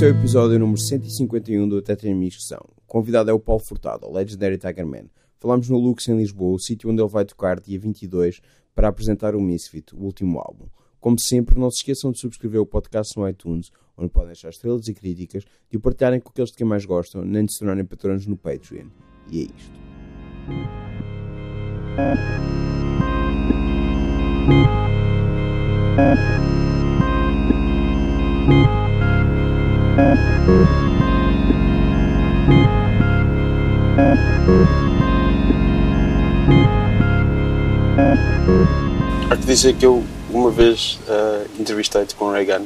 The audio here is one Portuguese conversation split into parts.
Este é o episódio número 151 do São. O convidado é o Paulo Furtado, o Legendary Tiger Man. Falamos no Lux em Lisboa, o sítio onde ele vai tocar dia 22 para apresentar o Misfit, o último álbum. Como sempre, não se esqueçam de subscrever o podcast no iTunes, onde podem deixar estrelas e críticas, de o partilharem com aqueles de quem mais gostam, nem de se tornarem patrões no Patreon. E é isto. Há que dizer que eu uma vez uh, entrevistei-te com o Reagan.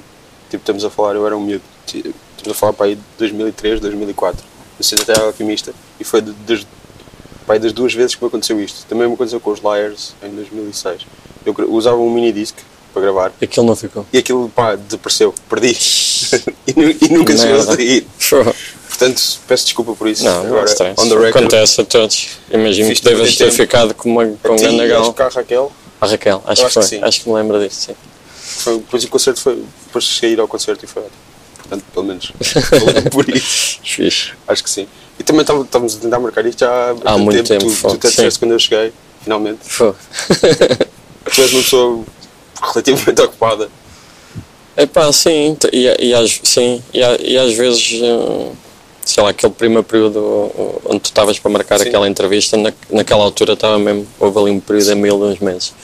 Tipo, estamos a falar, eu era um miúdo. Estamos a falar para aí de 2003, 2004. No Centro Terra Alquimista. E foi para aí das duas vezes que me aconteceu isto. Também me aconteceu com os Liars em 2006. Eu usava um mini disc para gravar. E aquilo não ficou. E aquilo, pá, desapareceu. Perdi. e, e, nunca chegou a sair. Portanto, peço desculpa por isso. Não, Agora, não record, Acontece a todos. Imagino que devas ter ficado com, uma, com um grande acho que a Raquel. A Raquel, acho, que foi. Que acho que me lembro disso, sim. Foi, depois o concerto foi. Depois cheguei ao concerto e foi ótimo. Portanto, pelo menos. por isso. Acho que sim. E também estávamos a tentar marcar isto já há muito tempo. tempo. Tu, tu disseste quando eu cheguei, finalmente. Foi. tu és uma pessoa relativamente ocupada. É pá, sim, e, e, às, sim, e, e às vezes. Uh, sei lá, aquele primeiro período onde tu estavas para marcar Sim. aquela entrevista, na, naquela altura estava mesmo, houve ali um período de mil, uns meses.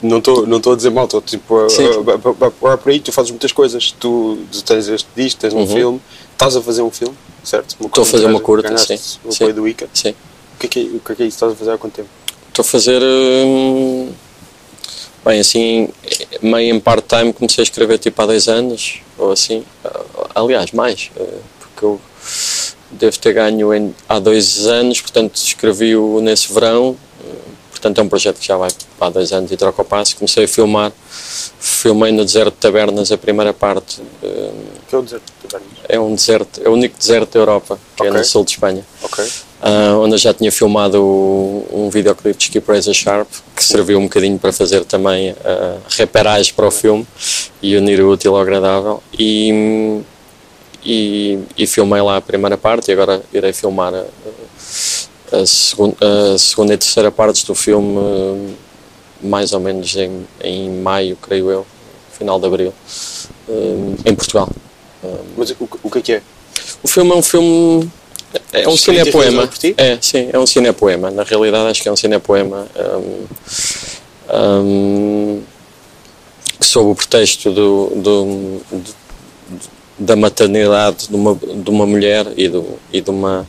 Não estou não a dizer mal, estou tipo a, a, a, por aí, tu fazes muitas coisas, tu, tu tens este disco, tens um uhum. filme, estás a fazer um filme, certo? Estou a fazer uma curta, sim. O apoio do ICA. Sim. O que, é que, é, o que é, que é isso? Estás a fazer há quanto tempo? Estou a fazer. Hum, bem, assim, meio em part-time comecei a escrever tipo há 10 anos, ou assim. Aliás, mais, eh, porque eu devo ter ganho em, há dois anos, portanto escrevi-o nesse verão, portanto é um projeto que já vai há dois anos e troca o passo, comecei a filmar, filmei no deserto de Tabernas a primeira parte. Eh, que é o deserto de Tabernas? É um deserto, é o único deserto da Europa, que okay. é no sul de Espanha. Okay. Uh, onde eu já tinha filmado um videoclipe de Skip Razor Sharp, que serviu um bocadinho para fazer também uh, para o filme e unir o útil ao agradável. E, e, e, filmei lá a primeira parte e agora irei filmar a, a, segun, a segunda e terceira partes do filme mais ou menos em, em maio, creio eu, final de abril, em Portugal. Mas o, o que é que é? O filme é um filme é um cinepoema. É, sim, é um cinepoema. Na realidade, acho que é um cinepoema um, um, sob o pretexto do, do, do, da maternidade de uma, de uma mulher e, do, e, de uma,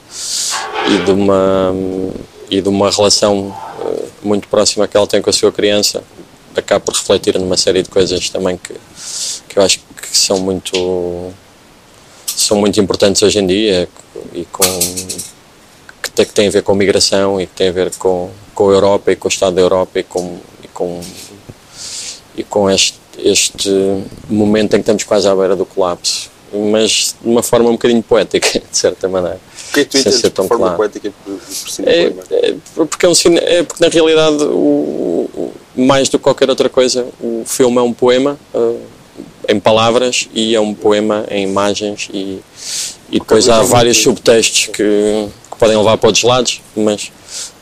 e, de uma, e de uma relação uh, muito próxima que ela tem com a sua criança, acaba por refletir numa série de coisas também que, que eu acho que são muito são muito importantes hoje em dia e com que tem, que tem a ver com migração e que tem a ver com, com a Europa e com o Estado da Europa e com, e com, e com este, este momento em que estamos quase à beira do colapso mas de uma forma um bocadinho poética, de certa maneira. Que tu entendes de forma claro. poética por, por é, é, porque, é, um é porque na realidade, o, o, mais do que qualquer outra coisa, o filme é um poema uh, em palavras e é um poema em imagens e, e depois há vários subtextos que, que podem levar para outros lados, mas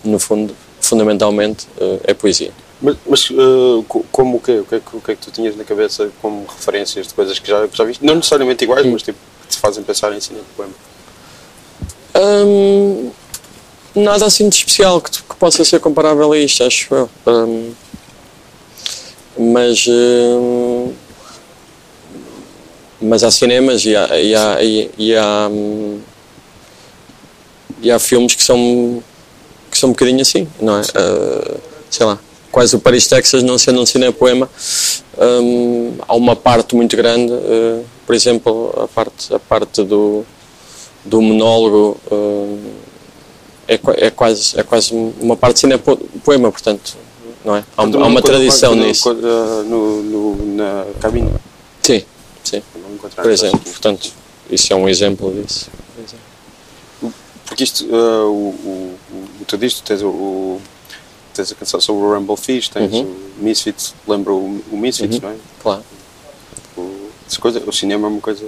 no fundo, fundamentalmente, uh, é poesia. Mas, mas uh, como o quê? O que, é que, o que é que tu tinhas na cabeça como referências de coisas que já, que já viste? Não necessariamente iguais, mas tipo, que te fazem pensar em cinema poema? Um, nada assim de especial que, que, possa ser comparável a isto, acho eu. Um, mas, um, mas há cinemas e há, e há, e, e há, e há filmes que são, que são um bocadinho assim, não é? Uh, sei lá quase o Paris, Texas, não sendo um cinepoema, um, há uma parte muito grande, uh, por exemplo, a parte, a parte do, do monólogo uh, é, é, quase, é quase uma parte cinepoema, portanto, não é? Há, há uma tradição no, nisso. No, no, na cabine? Sim, sim. Por exemplo, portanto, isso é um exemplo disso. Porque isto, uh, o, o, o, tu tens o, o tens a canção sobre o Rumble Fish, tens uhum. o Misfits, lembra o, o Misfits, uhum. não é? Claro. O, coisa, o cinema é uma coisa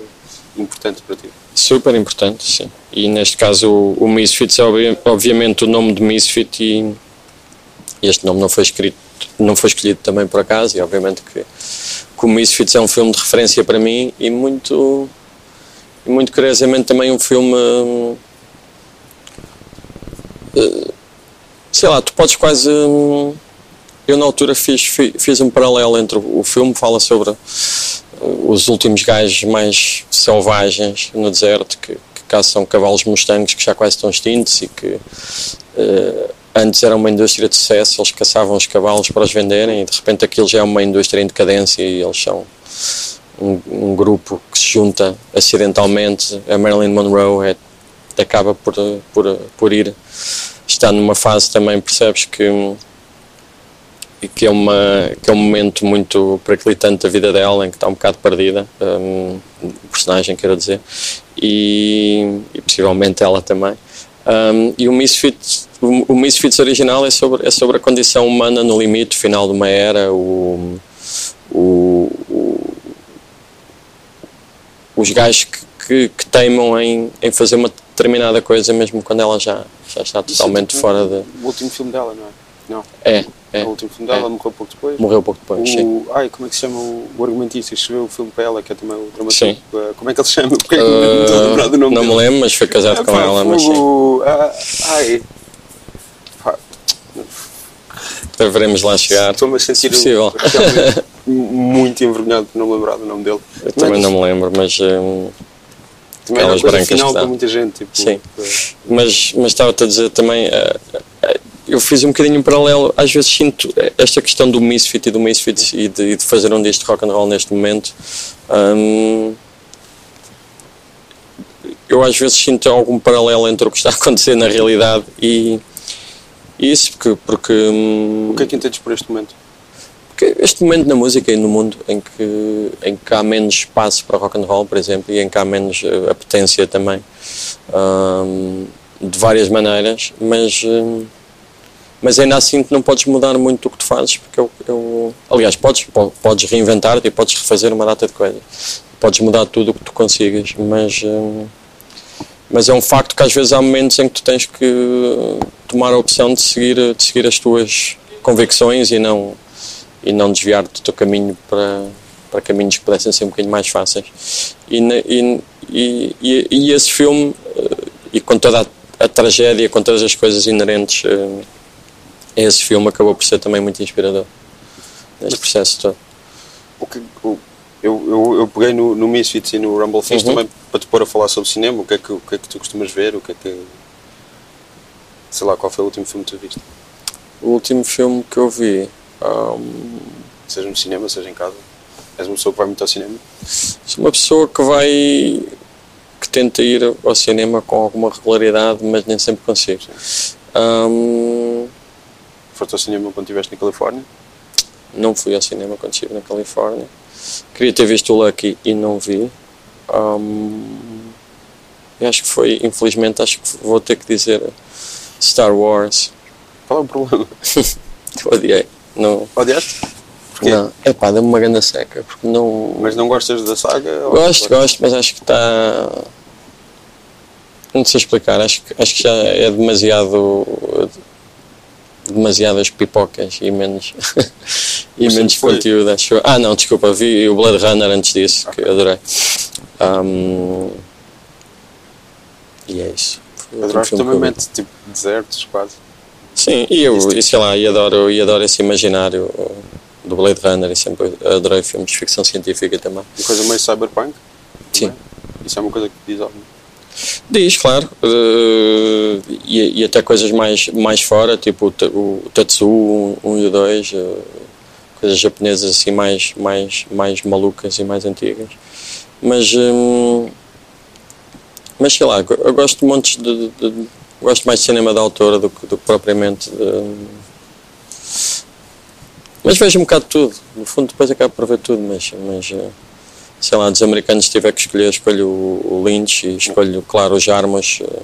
importante para ti. Super importante, sim. E neste caso o, o Misfits é obvi- obviamente o nome de Misfit e este nome não foi escrito, não foi escolhido também por acaso e obviamente que, que o Misfits é um filme de referência para mim e muito e muito curiosamente também um filme eh, sei lá, tu podes quase hum, eu na altura fiz, fi- fiz um paralelo entre o filme fala sobre os últimos gajos mais selvagens no deserto que, que caçam cavalos mustangs que já quase estão extintos e que eh, antes era uma indústria de sucesso, eles caçavam os cavalos para os venderem e de repente aquilo já é uma indústria em decadência e eles são um, um grupo que se junta acidentalmente. A Marilyn Monroe é, acaba por, por, por ir está numa fase também percebes que que é, uma, que é um momento muito periclitante da vida dela, em que está um bocado perdida, um, personagem, quero dizer, e, e possivelmente ela também. Um, e o Misfits, o, o Misfits original é sobre, é sobre a condição humana no limite final de uma era, o, o, o- os gajos que, que, que teimam em, em fazer uma determinada coisa mesmo quando ela já, já está totalmente Isso é fora de... O último filme dela, não é? Não. É, é. o último filme dela, é. morreu pouco depois. Morreu pouco depois, sim. O, ai, como é que se chama o, o argumentista que escreveu o filme para ela, que é também o dramaturgo? Sim. Uh, Como é que ele se chama? Porque é que não estou a lembrar do nome não me lembro, mas foi casado Ah, com pá, ela, mas sim. fogo, ah, ai, pá, Veremos lá chegar. estou-me a sentir Possível. muito envergonhado por não me lembrar do nome dele. Eu também não me lembro, mas, hum, Também aquelas brancas final que dá. para muita gente. Tipo, Sim. mas, mas estava-te a dizer também. eh, eh, eu fiz um bocadinho um paralelo, às vezes sinto esta questão do misfit e do misfits e de, e de fazer um disco de rock and roll neste momento. hum, eu às vezes sinto algum paralelo entre o que está a acontecer na realidade e, e isso, porque, porque hum, O que é que entendes por este momento? Este momento na música e no mundo em que, em que há menos espaço para rock and roll, por exemplo, e em que há menos eh, apetência também, de várias maneiras, mas, hum, mas ainda assim não podes mudar muito o que tu fazes, porque eu, eu aliás, podes, po- podes reinventar-te e podes refazer uma data de coisas, podes mudar tudo o que tu consigas, mas, hum, mas é um facto que às vezes há momentos em que tu tens que tomar a opção de seguir, de seguir as tuas convicções e não e não desviar-te do teu caminho para, para caminhos que pudessem ser um bocadinho mais fáceis. E, e, e, e, esse filme, eh, e com toda a, a tragédia, com todas as coisas inerentes eh, a esse filme, acabou por ser também muito inspirador neste processo todo. O que, o, eu, eu, eu peguei no, no Misfits e no Rumble Fist Uhum. também para te pôr a falar sobre cinema. O que, é que, o que é que tu costumas ver? O que é que. Sei lá, qual foi o último filme que tu viste? O último filme que eu vi. Hum, Seja no cinema, seja em casa. És uma pessoa que vai muito ao cinema? sou uma pessoa que vai. que tenta ir ao cinema com alguma regularidade, mas nem sempre consigo. Hum, Foste ao cinema quando estiveste na Califórnia? Não fui ao cinema quando estive na Califórnia. Queria ter visto o Lucky e não vi. E acho que foi, infelizmente, acho que vou ter que dizer Star Wars. Qual é o problema? Eu odiei. Não, Odiaste? Porquê? não. É pá, deu-me uma grande seca. Porque não. Mas não gostas da saga? ou- Gosto, gosto, mas acho que está. Não sei explicar. Acho que, acho que já é demasiado. demasiadas pipocas e menos. e Mas menos conteúdo, acho. Ah, não, desculpa, vi o Blade Runner antes disso, que eu adorei. Ahm, e é isso. Adoraste que também mete tipo desertos quase. Sim, e eu, e sei lá, e adoro, e adoro esse imaginário do Blade Runner e sempre adorei filmes de ficção científica também. Uma coisa meio cyberpunk? Sim. também. Isso é uma coisa que diz algo. Diz, claro. eh, e, e até coisas mais, mais fora, tipo o, o Tatsu 1 e o 2, eh, coisas japonesas assim mais, mais, mais malucas e mais antigas. Mas, hum, mas sei lá, eu gosto de montes de, de- de- gosto mais de cinema de autora do que, do que propriamente de, mas vejo um bocado tudo. No fundo depois acabo por ver tudo, mas, mas eh, sei lá, dos americanos se tiver que escolher, escolho o, Lynch e escolho, claro, os armas, uh,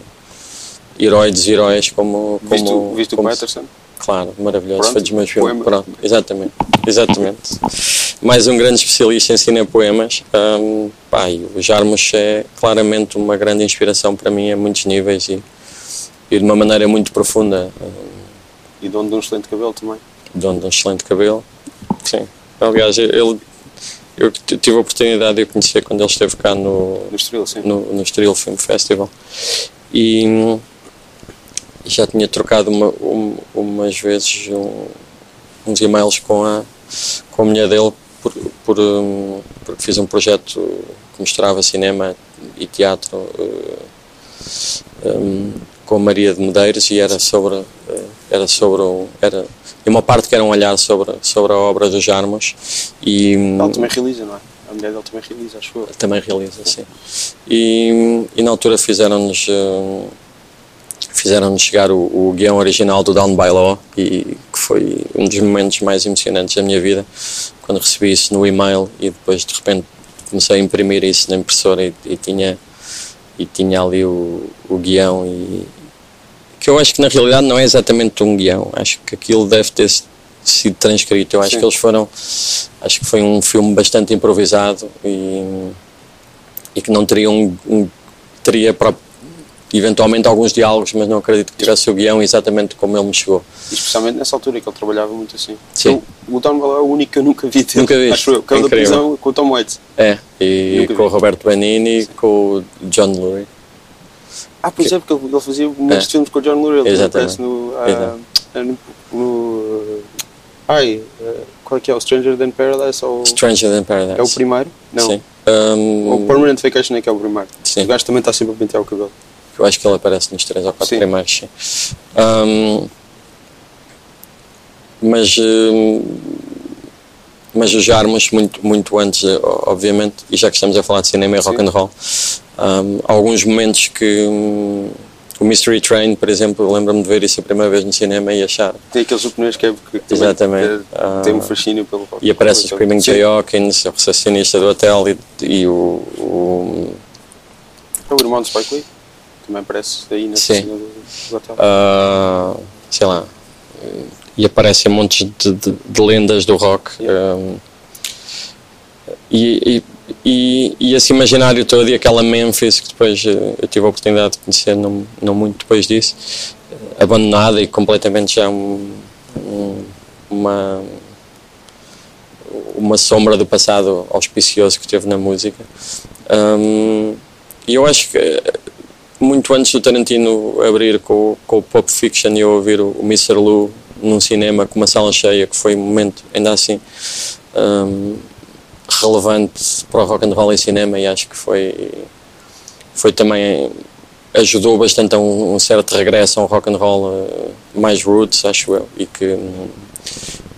heróis, heróis como... como Viste, o- viste o como- Patterson? claro, maravilhoso. Pronto, foi dos meus filmes. Pronto, exatamente. Exatamente. Mais um grande especialista em cinepoemas. Um, pá, o Jarmus é claramente uma grande inspiração para mim a muitos níveis e, e de uma maneira muito profunda. Um, E dono de um excelente cabelo também. dono de um excelente cabelo. Sim. Aliás, ele, eu tive a oportunidade de o conhecer quando ele esteve cá no, No Estoril, sim. no, no Estoril Film Festival e já tinha trocado uma, um- umas vezes um- uns e-mails com a, com a mulher dele por, por, hum, porque fiz um projeto que mostrava cinema e teatro hum, com Maria de Medeiros e era sobre eh, era sobre um- era uma parte que era um olhar sobre sobre a obra dos Jarmos e hum, Ele também realiza, não é? A mulher dele também realiza, acho eu. também realiza, sim. E, e na altura fizeram-nos eh, fizeram-nos chegar o, o guião original do Down by Law e que foi um dos momentos mais emocionantes da minha vida quando recebi isso no e-mail e depois de repente comecei a imprimir isso na impressora e, e tinha e tinha ali o, o guião e que eu acho que na realidade não é exatamente um guião acho que aquilo deve ter sido transcrito eu acho Sim. que eles foram acho que foi um filme bastante improvisado e, e que não teria um, um- teria eventualmente alguns diálogos mas não acredito que tivesse o guião exatamente como ele me chegou E especialmente nessa altura que ele trabalhava muito assim. Sim. Eu- o Don Bala é o único que eu nunca vi. Nunca viste? Acho eu. Que é o da prisão com o Tom Waits. é e com o vi. Roberto Benini com o John Lurie Ah, pois é, porque ele, ele fazia muitos É. filmes com o John Lurie. Exatamente. no, ah, Exato. no, no- Ai, ah, qual é que é? O Stranger Than Paradise? Ou, Stranger Than Paradise é o primeiro? Não. sim Um, O Permanent Vacation é que é o primeiro. Sim. O gajo também está sempre a pentear o cabelo. Eu acho que ele aparece nos três ou quatro primeiros. Ahm, mas, hum, mas os Jarmos, muito, muito antes, eh, obviamente, e já que estamos a falar de cinema e rock and roll, há alguns momentos que hum, o Mystery Train, por exemplo, lembro-me de ver isso a primeira vez no cinema e achar. Tem aqueles japoneses que, é, que Exatamente. é- tem um Ah, fascínio pelo rock. E aparece o Screaming. Jay Hawkins, o recepcionista do hotel e, e o, o É o irmão do Spike Lee. Também aparece aí na Sim. cena do, do hotel. Ah, sei lá, e aparecem montes de, de- de lendas do rock. um, e, e, e, e esse imaginário todo e aquela Memphis que depois eh, eu tive a oportunidade de conhecer não, não muito depois disso, abandonada e completamente já um- um- uma uma sombra do passado auspicioso que teve na música. Um, e eu acho que muito antes do Tarantino abrir com, com o Pop Fiction e eu ouvir o, o Mr. Lou num cinema com uma sala cheia, que foi um momento ainda assim um, relevante para o rock and roll em cinema e acho que foi, foi também ajudou bastante a um, um certo regresso a um rock and roll eh, mais roots, acho eu, e que,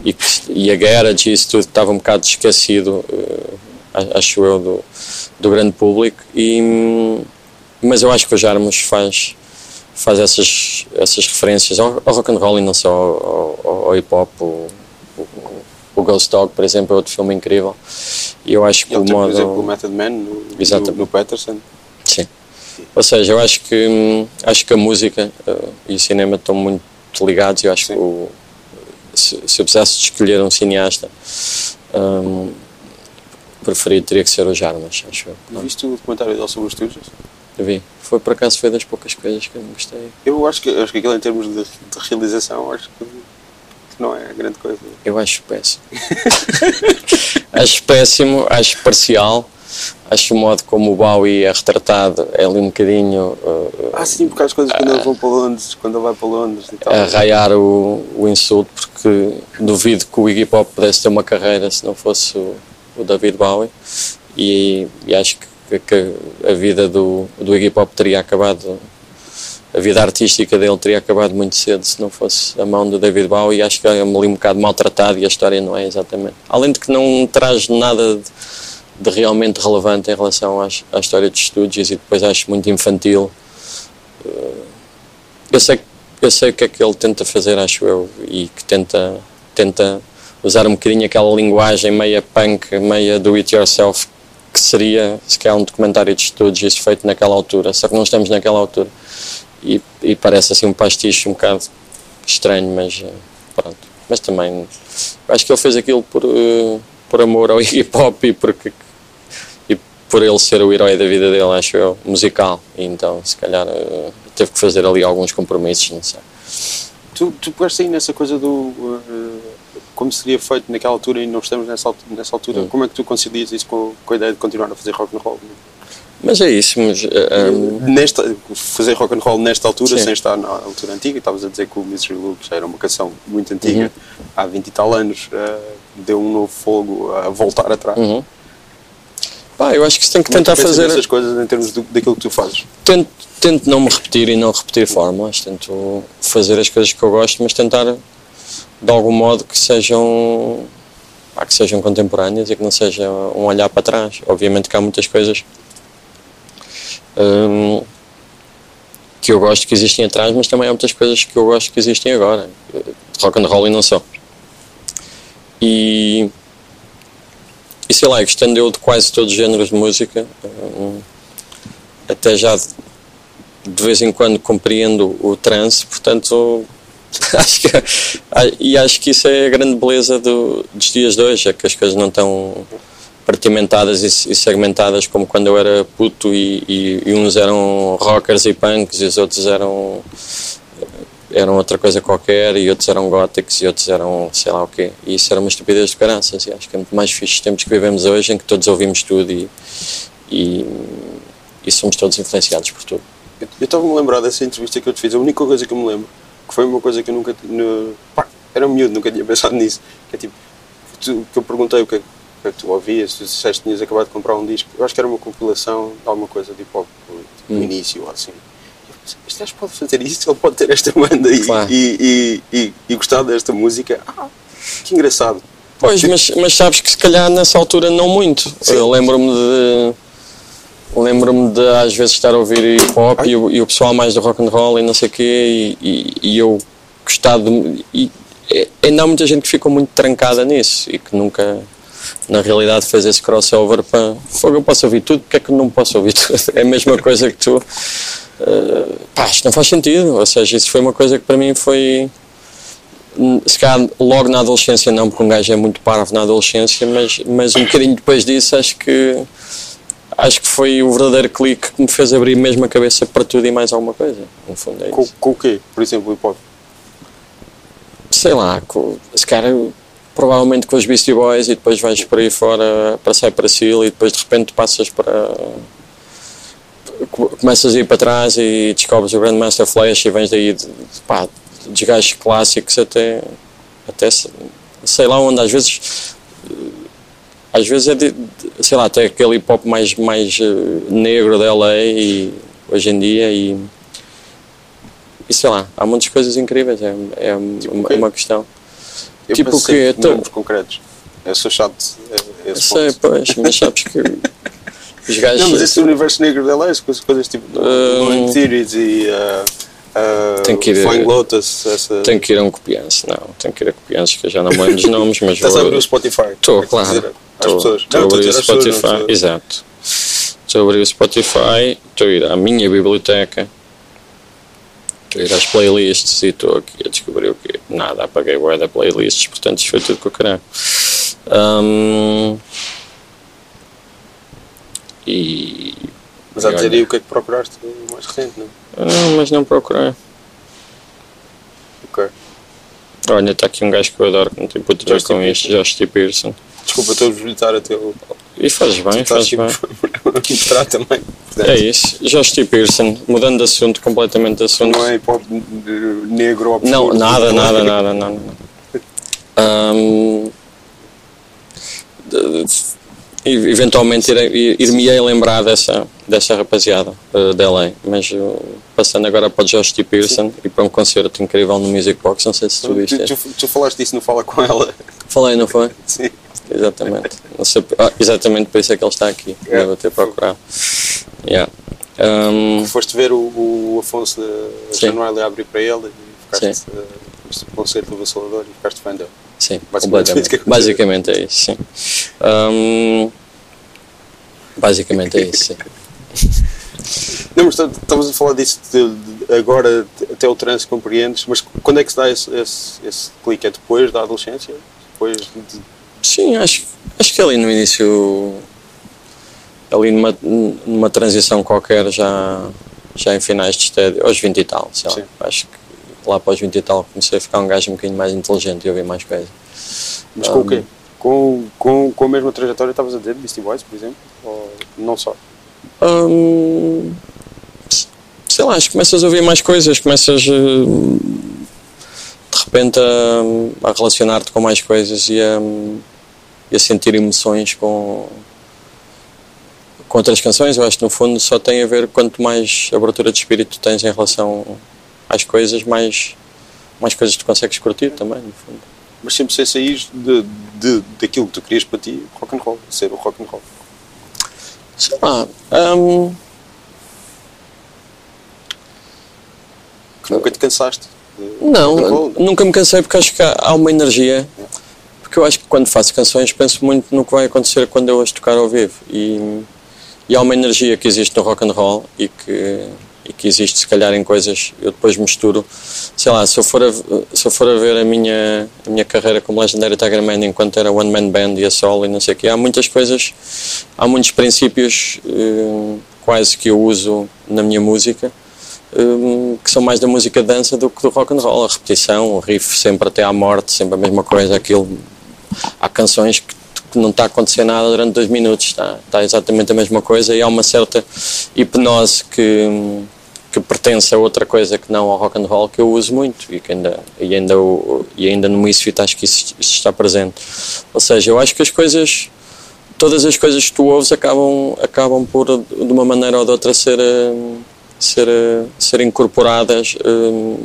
e, que, e a garage e isso tudo estava um bocado esquecido, a- acho eu, do, do grande público e mas eu acho que o Jarmus faz faz essas essas referências ao, ao rock and roll e não só ao, ao- ao hip hop o, o, o Ghost Dog por exemplo é outro filme incrível e eu acho que Ele o tem, por modo exemplo, o Method Man no, no, no Patterson. sim ou seja eu acho que acho que a música eh, e o cinema estão muito ligados eu acho Sim. que o, se, se eu precisasse escolher um cineasta hum, preferido teria que ser o Jarmus acho eu Viste o documentário dele sobre os Stooges? Vi foi por acaso foi das poucas coisas que eu gostei Eu acho que, acho que aquilo em termos de, de realização, acho que, não é grande coisa. Eu acho péssimo. acho péssimo, acho parcial. Acho o modo como o Bowie é retratado é ali um bocadinho uh, Ah, sim, porque as coisas quando ele vão para Londres, quando ele vai para Londres e tal. a raiar o, o insulto, porque duvido que o Iggy Pop pudesse ter uma carreira se não fosse o, o David Bowie. E, e acho que, que a vida do, do Iggy Pop teria acabado, a vida artística dele teria acabado muito cedo se não fosse a mão do David Bowie. E acho que é um bocado maltratado e a história não é exatamente. Além de que não traz nada de, de realmente relevante em relação às, à história de estúdios e depois acho muito infantil. Eh, Eu sei, eu sei o que é que ele tenta fazer, acho eu, e que tenta, tenta usar um bocadinho aquela linguagem meia punk, meia do it yourself, que seria, se calhar, um documentário de estúdios feito naquela altura, só que não estamos naquela altura. E, e parece assim um pastiche um bocado estranho, mas eh, pronto. Mas também acho que ele fez aquilo por, uh, por amor ao hip hop e porque e por ele ser o herói da vida dele, acho eu, musical. E então, se calhar, uh, teve que fazer ali alguns compromissos, não sei. Tu, tu pegaste aí nessa coisa do. Uh, como seria feito naquela altura e não estamos nessa, nessa altura. Hum. Como é que tu concilias isso com, com, a ideia de continuar a fazer rock and roll? Mas é isso, mas. Um... Nesta, fazer rock and roll nesta altura, Sim. sem estar na altura antiga, estavas a dizer que o Misery Loop já era uma canção muito antiga, uhum. há 20 e tal anos, uh, deu um novo fogo a voltar atrás. Uhum. Pá, eu acho que se tem que tentar fazer. essas coisas em termos do, daquilo que tu fazes? Tento, tento não me repetir e não repetir fórmulas, tento fazer as coisas que eu gosto, mas tentar de algum modo que sejam pá, que sejam contemporâneas e que não seja um olhar para trás. Obviamente que há muitas coisas um, que eu gosto que existem atrás, mas também há muitas coisas que eu gosto que existem agora, de rock and roll e não só. E, e sei lá, gostando eu de quase todos os géneros de música, um, até já de vez em quando compreendo o trance, portanto acho que, e acho que isso é a grande beleza do, dos dias de hoje, é que as coisas não estão partimentadas e, e segmentadas como quando eu era puto e, e, e, uns eram rockers e punks e os outros eram eram outra coisa qualquer e outros eram góticos e outros eram sei lá o quê. E isso era uma estupidez de caraças e acho que é muito mais fixe os tempos que vivemos hoje em que todos ouvimos tudo e, e, e somos todos influenciados por tudo. Eu estava-me a lembrar dessa entrevista que eu te fiz a única coisa que eu me lembro que foi uma coisa que eu nunca no, pá, era um miúdo, nunca tinha pensado nisso que é tipo que eu perguntei o que é que tu ouvias, tu disseste que tinhas acabado de comprar um disco, eu acho que era uma compilação de alguma coisa de hip hop, tipo, hum. início ou assim. Este gajo pode fazer isso, ele pode ter esta banda e, claro. e, e, e, e, gostar desta música. Ah, que engraçado. Pois, mas, mas sabes que se calhar nessa altura não muito. Sim. Eu lembro-me de. Lembro-me de às vezes estar a ouvir hip hop e e o, pessoal mais do rock and roll e não sei o quê, e, e, eu gostar de. E, ainda há muita gente que ficou muito trancada nisso e que nunca na realidade fez esse crossover para fogo eu posso ouvir tudo, porque é que não posso ouvir tudo? É a mesma coisa que tu uh, pá, isto não faz sentido, ou seja, isso foi uma coisa que para mim foi se calhar logo na adolescência não, porque um gajo é muito parvo na adolescência, mas, mas um bocadinho depois disso acho que acho que foi o verdadeiro clique que me fez abrir mesmo a cabeça para tudo e mais alguma coisa, no fundo é com, com, o quê? Por exemplo, o hip hop? Sei lá, com, se calhar provavelmente com os Beastie Boys e depois vais por aí fora para sair para Seal e depois de repente passas para começas a ir para trás e descobres o Grandmaster Flash e vens daí de, de, pá, de gajos clássicos até até sei lá onde às vezes às vezes é de, de, sei lá até aquele hip hop mais mais uh, negro da LA e hoje em dia e e sei lá, há muitas coisas incríveis, é, é, tipo uma, é uma questão. Eu tipo que nomes concretos. Eu sou chato. É, esse sei, ponto. pois, mas sabes que os gajos. Não, mas esse universo negro dela é coisas, coisas tipo um, Series e. Uh, uh, tem que ir, Flying Lotus. Essa... Tem que ir a um copiança, não. Tem que ir a copiança, que eu já não me lembro dos nomes, mas. Estás vou... a abrir o Spotify? Estou, claro. Estou a abrir o Spotify, exato. Estou a abrir o Spotify, estou a ir à minha biblioteca Estou a ir às playlists e estou aqui a descobrir o quê? Nada, apaguei o da playlists, portanto isto foi tudo com o caralho. Um, e. Mas a dizer aí o que é que procuraste mais recente, não? Não, mas não procurei. Ok. Olha, está aqui um gajo que eu adoro, não tem puto ver com isto, T. Pearson. Desculpa, estou a visitar a teu. E fazes bem, fazes bem. Aqui também. É isso. T. Pearson, mudando de assunto, completamente de assunto. Não é hip hop negro ou Não, nada, nada, nada, nada. Um, eventualmente ir-me-ei lembrar dessa, dessa rapaziada uh, de LA, mas uh, passando agora para o Josh T. Pearson Sim. e para um concerto incrível no Music Box, não sei se tu viste. Tu, tu, tu falaste disso no Fala Com Ela. Falei, não foi? Sim. Exatamente. Sei, ah, exatamente por isso é que ele está aqui. É. Deve ter procurado. Yeah. Um, Foste ver o, o Afonso de Januário abrir para ele e ficaste uh, no concerto do Vassalador e ficaste fã dele. Sim, basicamente, é basicamente é isso, sim. Um, basicamente é isso, sim. Não, mas estamos a falar disso de, de, agora até o trance compreendes, mas quando é que se dá esse, esse, esse clique? É depois da adolescência? Depois de... Sim, acho, acho que ali no início, ali numa, numa transição qualquer, já, já em finais de estédio, aos 20 e tal, sei lá, Sim. acho que lá para os 20 e tal comecei a ficar um gajo um bocadinho mais inteligente e ouvir mais coisas. Mas com o quê? Com, com, com a mesma trajetória, estavas a dizer, Beastie Boys, por exemplo? Ou não só? Hum, sei lá, acho que começas a ouvir mais coisas, começas eh, de repente a, a relacionar-te com mais coisas e a, e a sentir emoções com, com outras canções. Eu acho que no fundo só tem a ver quanto mais abertura de espírito tens em relação às coisas, mais, mais coisas tu consegues curtir também, no fundo. Mas sempre sem sair de, de, daquilo que tu querias para ti, rock and roll, ser o rock and roll. Sei lá. Que nunca te cansaste. Não, nunca me cansei porque acho que há há uma energia. Porque eu acho que quando faço canções penso muito no que vai acontecer quando eu as tocar ao vivo. E, e há uma energia que existe no rock and roll e que, e que existe se calhar em coisas. Eu depois misturo. Sei lá, se eu for a, se eu for a ver a minha, a minha carreira como legendário Tiger Man enquanto era one man band e a solo e não sei o quê, há muitas coisas, há muitos princípios eh, quase que eu uso na minha música hum, que são mais da música dança do que do rock and roll. A repetição, o riff sempre até à morte, sempre a mesma coisa. Aquilo, há canções que, que não está a acontecer nada durante dois minutos, está, está exatamente a mesma coisa e há uma certa hipnose que, que pertence a outra coisa que não ao rock and roll que eu uso muito e que ainda, e ainda, e ainda no Misfit acho que isso, isso está presente. Ou seja, eu acho que as coisas todas as coisas que tu ouves acabam, acabam por, de uma maneira ou de outra, ser, hum, ser, eh, ser incorporadas hum,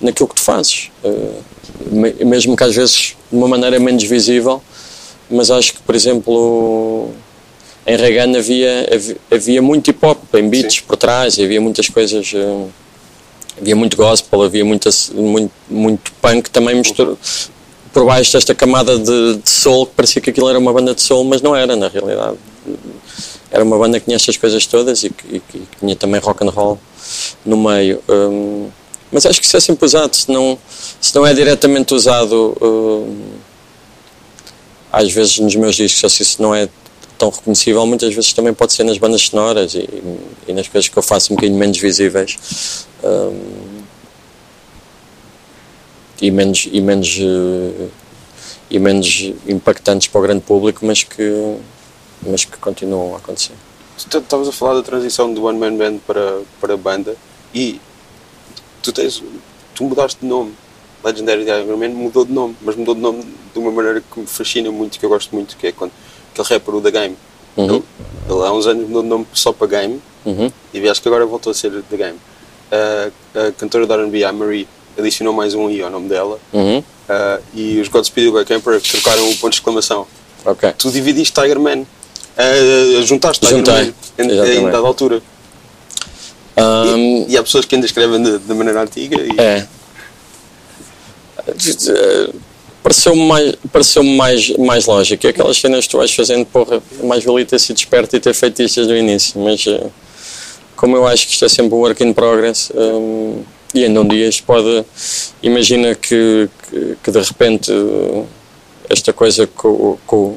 naquilo que tu fazes. Eh, me- mesmo que às vezes de uma maneira menos visível, mas acho que, por exemplo, em Reagan havia, havia, havia muito hip hop em beats por trás, havia muitas coisas. hum, havia muito gospel, havia muita, muito, muito punk também misturado por baixo desta camada de, de soul, que parecia que aquilo era uma banda de soul, mas não era na realidade. Era uma banda que tinha estas coisas todas e que, e que tinha também rock and roll no meio. Hum, mas acho que isso é sempre usado, se não, se não é diretamente usado, hum, às vezes nos meus discos, ou se isso não é tão reconhecível, muitas vezes também pode ser nas bandas sonoras e, e nas coisas que eu faço um bocadinho menos visíveis. Hum, e menos e menos e menos impactantes para o grande público, mas que mas que continuam a acontecer. Estavas a falar da transição do One Man Band para, para banda e tu tens tu mudaste de nome. Legendary Tiger Man mudou de nome, mas mudou de nome de uma maneira que me fascina muito, que eu gosto muito, que é quando aquele rapper o da Game. Uhum. Ele, ele há uns anos mudou de nome só para Game Uhum. e acho que agora voltou a ser da Game. A, a cantora da R&B, a Marie, adicionou mais um i ao nome dela Uhum. ah, e os Godspeed Back Emperor trocaram o ponto de exclamação. Ok. Tu dividiste Tiger Man, uh, juntaste Tiger Juntei, Man em, em dada altura. Ahm, E há pessoas que ainda escrevem de- da maneira antiga e É. Eh, Pareceu-me mais, pareceu mais, mais lógico. Aquelas cenas que tu vais fazendo, porra, mais valia ter sido esperto e ter feito isto desde o início. Mas eh, como eu acho que isto é sempre um work in progress, hum, e ainda um dia isto pode. Imagina que, que, que de repente eh, esta coisa com, com,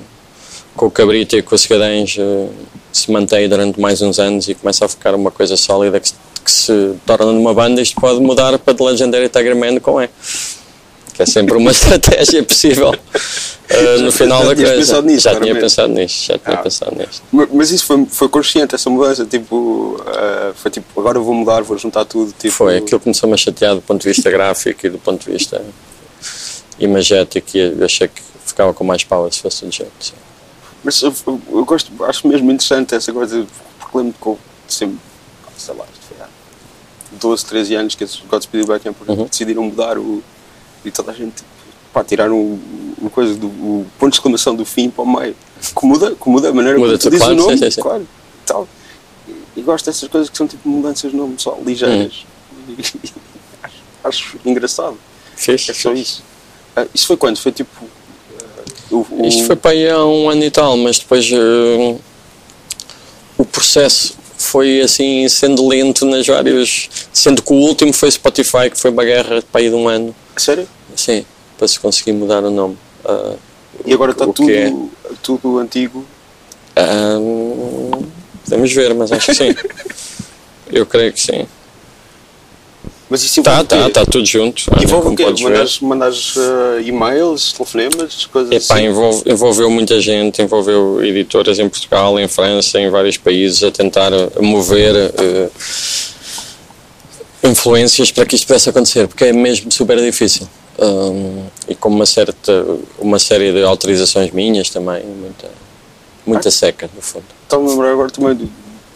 com o Cabrita e com o Segadães eh, se mantém durante mais uns anos e começa a ficar uma coisa sólida que se, que se torna numa banda, isto pode mudar para The Legendary Tiger Man com E. Que é sempre uma estratégia possível eh, no final já da coisa. nisso, já tinha pensado nisto, já tinha Ah. pensado nisto. Ma- Mas isso foi, foi consciente, essa mudança, tipo, ah, foi tipo, agora vou mudar, vou juntar tudo, tipo... Foi, aquilo começou-me a chatear do ponto de vista gráfico e do ponto de vista imagético e achei que ficava com mais power se fosse do jeito. sim. Mas eu, eu- gosto, acho mesmo interessante essa coisa, porque lembro que eu sempre, sei lá, isto foi há 12, 13 anos que esses Godspeed Back Emperor Uhum. decidiram mudar o, e toda a gente, pá, tiraram o, o coisa do o ponto de exclamação do fim para o meio, que muda, que muda a maneira Muda como tu dizes claro, o nome, sim, sim, claro, e tal. E, e gosto dessas coisas que são tipo mudanças de nome só, ligeiras. E, acho, acho engraçado. Fixe, É só fixe. isso. Ah, isso foi quando? Foi tipo. ah, o, Isto foi para aí há um ano e tal, mas depois eh, o processo foi assim sendo lento nas várias. Sendo que o último foi Spotify, que foi uma guerra para aí de um ano. Sério? Sim, para se conseguir mudar o nome. Ah, E agora está o que é? tudo, tudo antigo. ah, podemos ver, mas acho que sim. Eu creio que sim. Mas isso Tá, o tá, tá tudo junto. Olha, Envolve o quê? Mandares, mandares eh, e-mails, telefonemas, coisas Epá, assim? envolve, envolveu muita gente, envolveu editoras em Portugal, em França, em vários países a tentar mover eh, influências para que isto pudesse acontecer, porque é mesmo super difícil. Hum, e com uma certa uma série de autorizações minhas também, muita, muita seca no fundo. Estava-me a lembrar agora também de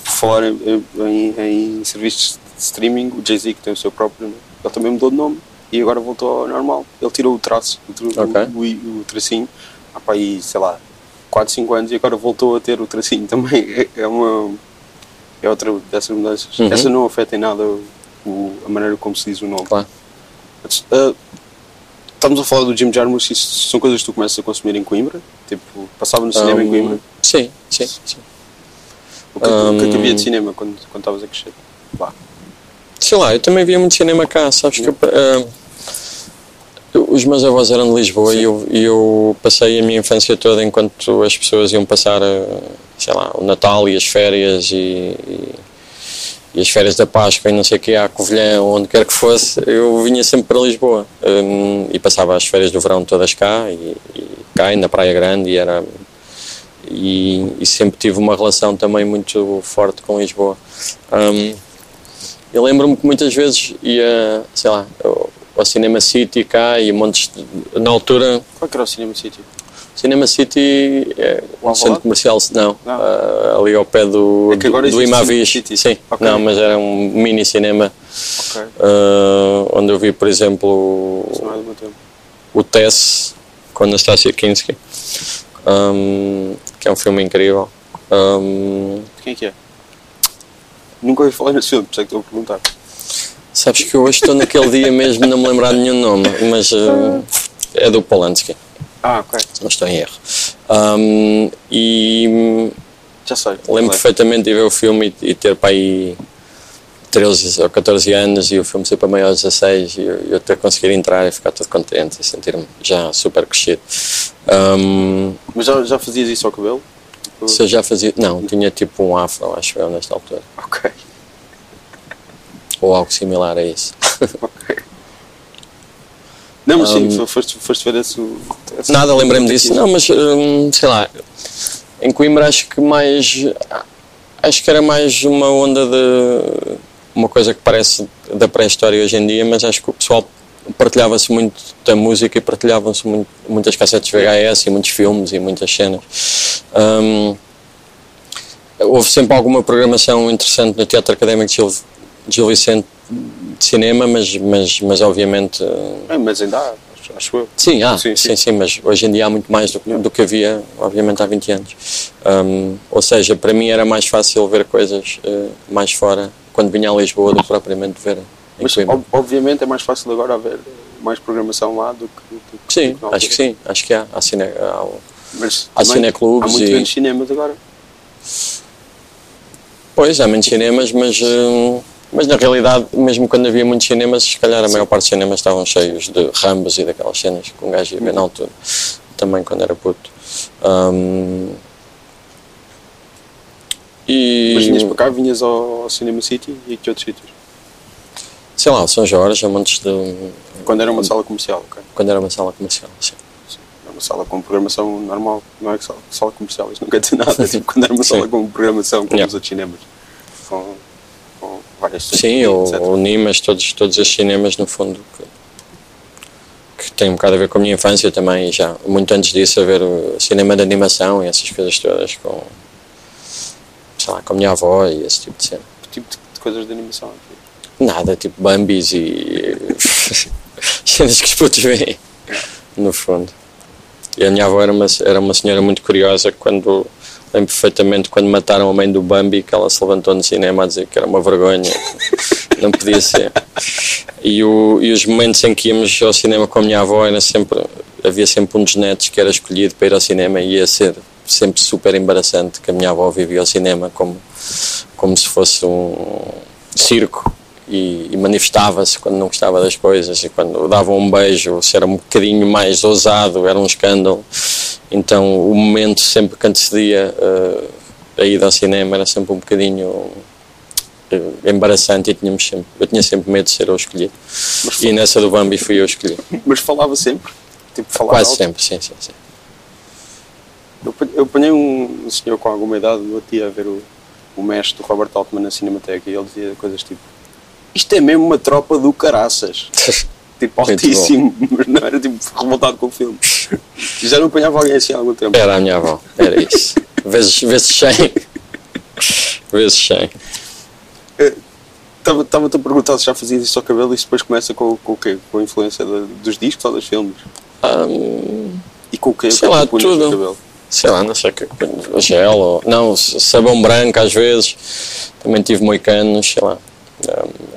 falar em, em- em serviços de streaming, o Jay-Z que tem o seu próprio, né? ele também mudou de nome e agora voltou ao normal. Ele tirou o traço, o, tra- Ok. o, o- o tracinho, há para aí, sei lá, 4, 5 anos e agora voltou a ter o tracinho também. É, é uma. É outra dessas mudanças. Uhum. Essa não afeta em nada o- o- a maneira como se diz o nome. Claro. Ah, estamos a falar do Jim Jarmusch, isso são coisas que tu começas a consumir em Coimbra? Tipo, passava no cinema em Hum, Coimbra? Sim, sim, sim. O que, o que é que havia de cinema quando quando estavas a crescer? Lá. Sei lá, eu também via muito cinema cá, sabes que eu, ah, eu- os meus avós eram de Lisboa e eu, eu passei a minha infância toda enquanto as pessoas iam passar, ah, sei lá, o Natal e as férias e, e, e as férias da Páscoa e não sei o que, à Covilhã, onde quer que fosse, eu vinha sempre para Lisboa hum, e passava as férias do verão todas cá e, e cá e na Praia Grande e era e, e sempre tive uma relação também muito forte com Lisboa. Hum, eu lembro-me que muitas vezes ia, sei lá, ao, Cinema City cá e montes de, na altura, Qual que era o Cinema City? Cinema City é um centro comercial, não, Não. ah, ali ao pé do, É do, Imavis. Sim, Ok. não, mas era um mini cinema Ok, ah, onde eu vi, por exemplo, é o Tess com Anastasia Kinski, hum, que é um filme incrível. De quem é que é? Nunca ouvi falar nesse filme, por isso é que estou a perguntar. Sabes que eu hoje estou naquele dia mesmo não me lembrar de nenhum nome, mas eh, é do Polanski, Ah, ok. se não estou em erro. Ahm, e Já sei. lembro perfeitamente de ver o filme e, e ter para aí 13 ou 14 anos e o filme ser para maiores de 16 e eu, eu ter conseguido entrar e ficar todo contente e sentir-me já super crescido. Ahm, Mas já, já fazias isso ao cabelo? se eu já fazia. Não, tinha tipo um afro, acho eu, nesta altura. Ok. Ou algo similar a isso. ok. Não, mas sim, Um, fo- foste, foste ver esse. esse Nada, lembrei-me disso. Não, mas hum, sei lá, em Coimbra acho que mais. Acho que era mais uma onda de. Uma coisa que parece da pré-história hoje em dia, mas acho que o pessoal partilhava-se muito da música e partilhavam-se muito, muitas cassetes VHS e muitos filmes e muitas cenas. Hum, houve sempre alguma programação interessante no Teatro Académico de Gil, Gil Vicente de cinema, mas, mas, mas obviamente. É, mas ainda há, acho, eu. Sim, há, Sim, sim, sim. sim, mas hoje em dia há muito mais do, que- do que havia, obviamente, há 20 anos. Um, ou seja, para mim era mais fácil ver coisas eh, mais fora quando vinha a Lisboa do que propriamente ver em Mas ob- obviamente é mais fácil agora haver mais programação lá do que. do que- Sim, do que acho que sim, acho que há. Há, cine, há Mas Há cineclubes Há muito e- menos cinemas agora. Pois, há menos cinemas, mas, eh, mas na realidade, mesmo quando havia muitos cinemas, se calhar a maior parte dos cinemas estavam cheios de rambos e daquelas cenas que um gajo ia ver na altura, também quando era puto. Um, e, Mas vinhas para cá, vinhas ao, ao Cinema City e que outros sítios? sei lá, São Jorge, a montes de. Quando era uma sala comercial, ok. quando era uma sala comercial, sim. Sim, Era uma sala com programação normal, não é que sala, sala comercial, isso não quer dizer nada. tipo, quando era uma Sim. sala com programação, como Yeah. os outros cinemas, com, com várias Sim, o, o Nimas, todos, todos estes cinemas, no fundo, que, que tem um bocado a ver com a minha infância também, e já muito antes disso, a ver o cinema de animação e essas coisas todas, com, sei lá, com a minha avó e esse tipo de cena. Que tipo de, de coisas de animação? tipo? Nada, tipo Bambis e cenas que os putos veem, no fundo. E a minha avó era uma, era uma senhora muito curiosa quando, lembro perfeitamente, quando mataram a mãe do Bambi, que ela se levantou no cinema a dizer que era uma vergonha, não podia ser. E, o, e os momentos em que íamos ao cinema com a minha avó, era sempre, havia sempre um dos netos que era escolhido para ir ao cinema e ia ser sempre super embaraçante que a minha avó vivia ao cinema como como se fosse um circo e, e manifestava-se quando não gostava das coisas e quando dava um beijo, se era um bocadinho mais ousado, era um escândalo. Então o momento sempre que antecedia uh, a ida ao cinema era sempre um bocadinho uh, embaraçante e tínhamos sempre, eu tinha sempre medo de ser eu escolhido. Mas, e nessa do Bambi fui eu escolhido. Mas falava sempre? Tipo, falava Quase alto? sempre, sim, sim, sim. Eu, eu apanhei um senhor com alguma idade, eu tinha a ver o, o mestre do Robert Altman na Cinemateca e ele dizia coisas tipo isto é mesmo uma tropa do caraças. tipo, altíssimo, mas não era tipo revoltado com o filme. Já não apanhava alguém assim há algum tempo. Era a minha avó, era isso. vezes, vezes 100. vezes 100. Estava-te a perguntar se já fazias isso ao cabelo e depois começa com, com o quê? Com a influência de, dos discos ou dos filmes? Um, e com o quê? Sei o que lá, tudo. Sei lá, não sei, gel ou... Não, sabão branco às vezes. Também tive moicanos, sei lá.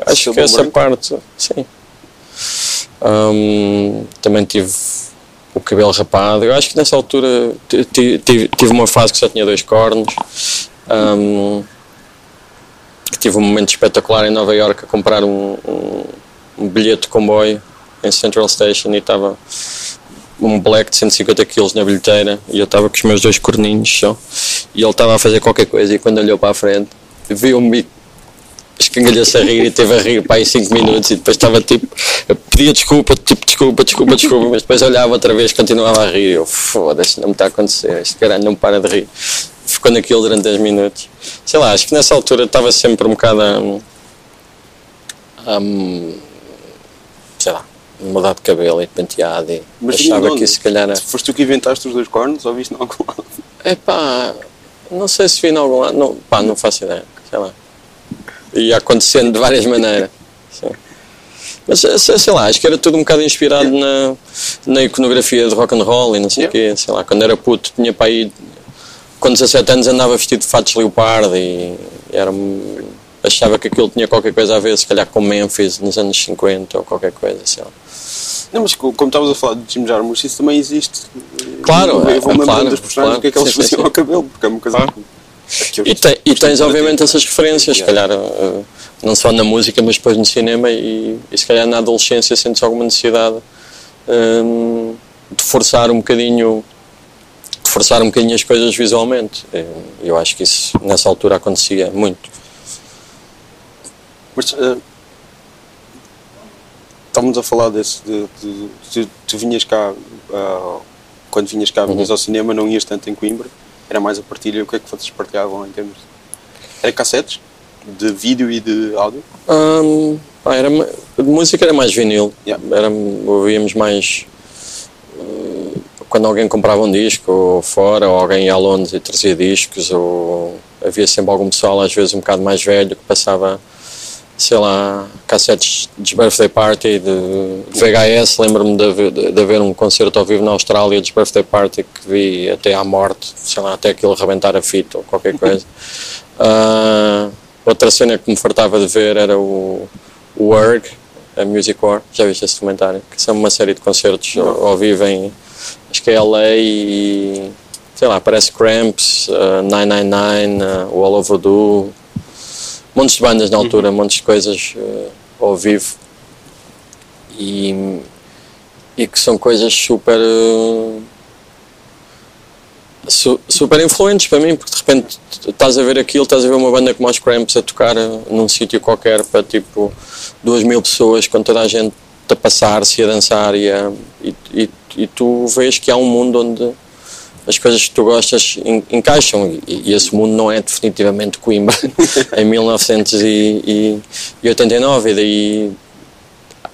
Acho que essa parte, sim. Um, também tive o cabelo rapado. Eu acho que nessa altura tive, tive uma fase que só tinha dois cornos. Um, tive um momento espetacular em Nova York a comprar um, um, um bilhete de comboio em Central Station e estava um black de 150 kg na bilheteira e eu estava com os meus dois corninhos só e ele estava a fazer qualquer coisa e quando olhou para a frente viu-me escangalhou-se a rir e teve a rir para aí 5 minutos e depois estava tipo, pedia desculpa, tipo, desculpa, desculpa, desculpa, mas depois olhava outra vez continuava a rir eu, foda-se, não me está a acontecer, este caralho não para de rir. Ficou naquilo durante 10 minutos. Sei lá, acho que nessa altura estava sempre um bocado a, sei lá, mudar de cabelo e de penteado e mas achava que isso se calhar era... Foste tu que inventaste os dois cornos ou viste em algum lado? É pá, não sei se vi em algum lado, não, pá, não faço ideia, sei lá e acontecendo de várias maneiras. Sim. Mas sei lá, acho que era tudo um bocado inspirado na, na iconografia de rock and roll e não sei o quê. Sei lá, quando era puto tinha para aí. Com 17 anos andava vestido de fatos leopardo e era, achava que aquilo tinha qualquer coisa a ver, se calhar com Memphis nos anos 50 ou qualquer coisa, sei lá. Não, mas como estavas a falar de Jim Jarmusch, isso também existe. Claro, eu vou é, claro, das personagens claro, que é que eles faziam ao cabelo, porque é uma coisa. Claro. E, te, e tens obviamente essas referências, se calhar uh, não só na música, mas depois no cinema e, e se calhar na adolescência sentes alguma necessidade um, de forçar um bocadinho de forçar um bocadinho as coisas visualmente. Eu acho que isso nessa altura acontecia muito. Mas uh, estávamos a falar desse de, de, de, tu vinhas cá uh, quando vinhas cá vinhas uhum. ao cinema não ias tanto em Coimbra era mais a partilha. O que é que vocês partilhavam em termos? Era cassetes? De vídeo e de áudio? Um, era, de música era mais vinil. Yeah. Era, ouvíamos mais. Uh, quando alguém comprava um disco ou fora, ou alguém ia a Londres e trazia discos, ou havia sempre algum pessoal, às vezes um bocado mais velho, que passava sei lá, cassetes de Birthday Party, de, VHS. Lembro-me de, de, de, haver um concerto ao vivo na Austrália de Birthday Party que vi até à morte, sei lá, até aquilo rebentar a fita ou qualquer coisa. uh, outra cena que me fartava de ver era o, o Work, a Music War. Já viste esse documentário? Que são uma série de concertos ao, ao vivo em, acho que é LA e sei lá, parece Cramps, uh, 999, uh, All Over Do montes de bandas na altura, uhum. montes de coisas uh, ao vivo e, e que são coisas super uh, su, super influentes para mim porque de repente estás a ver aquilo, estás a ver uma banda como os Cramps a tocar uh, num sítio qualquer para tipo duas mil pessoas com toda a gente a passar-se a dançar e, a, e, e, e tu vês que há um mundo onde as coisas que tu gostas encaixam e, e esse mundo não é definitivamente Coimbra. Em 1989 e daí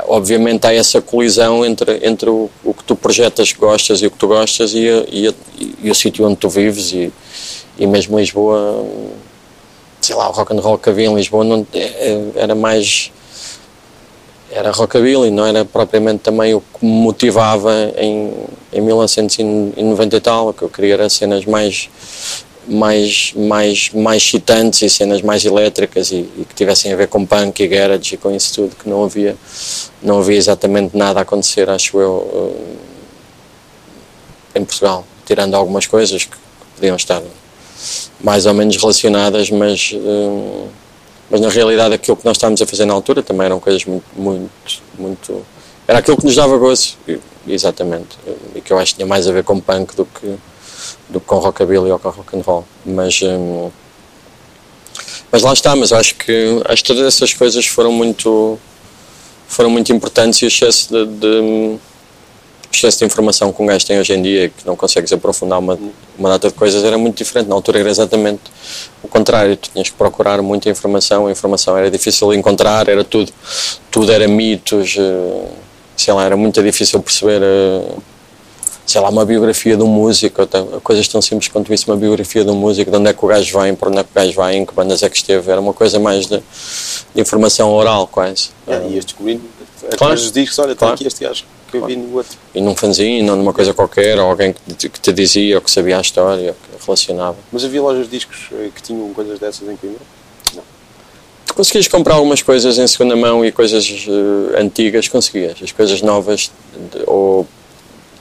obviamente há essa colisão entre, entre o, o que tu projetas que gostas e o que tu gostas e, e, e o sítio onde tu vives e, e mesmo Lisboa sei lá, o rock and roll que havia em Lisboa não, é, é, era mais era rockabilly, não era propriamente também o que me motivava em, em 1990 e tal, o que eu queria era cenas mais mais, mais, mais excitantes e cenas mais elétricas e, e, que tivessem a ver com punk e garage e com isso tudo, que não havia, não havia exatamente nada a acontecer, acho eu, eh, em Portugal, tirando algumas coisas que podiam estar mais ou menos relacionadas, mas, hum, mas na realidade aquilo que nós estávamos a fazer na altura também eram coisas muito, muito, muito era aquilo que nos dava gozo, exatamente, e que eu acho que tinha mais a ver com punk do que, do que com rockabilly ou com rock and roll, mas hum, mas lá está, mas acho que, acho que todas essas coisas foram muito foram muito importantes e o excesso de, de excesso de informação que um gajo tem hoje em dia que não consegues aprofundar uma, uma data de coisas era muito diferente. Na altura era exatamente o contrário. Tu tinhas que procurar muita informação, a informação era difícil de encontrar, era tudo, tudo era mitos, eh, sei lá, era muito difícil perceber eh, sei lá, uma biografia de um músico, coisas tão simples quanto isso, uma biografia de um músico, de onde é que o gajo vem, para onde é que o gajo vai, em que bandas é que esteve, era uma coisa mais de, de informação oral, quase. É, e este descobrindo, claro. os discos, olha, está claro. aqui este gajo que eu vi no outro. E num fanzine, ou numa coisa qualquer, ou alguém que, que te dizia, ou que sabia a história, ou que relacionava. Mas havia lojas de discos eh, que tinham coisas dessas em Coimbra? Não. Tu conseguias comprar algumas coisas em segunda mão e coisas uh, antigas, conseguias. As coisas novas, de, ou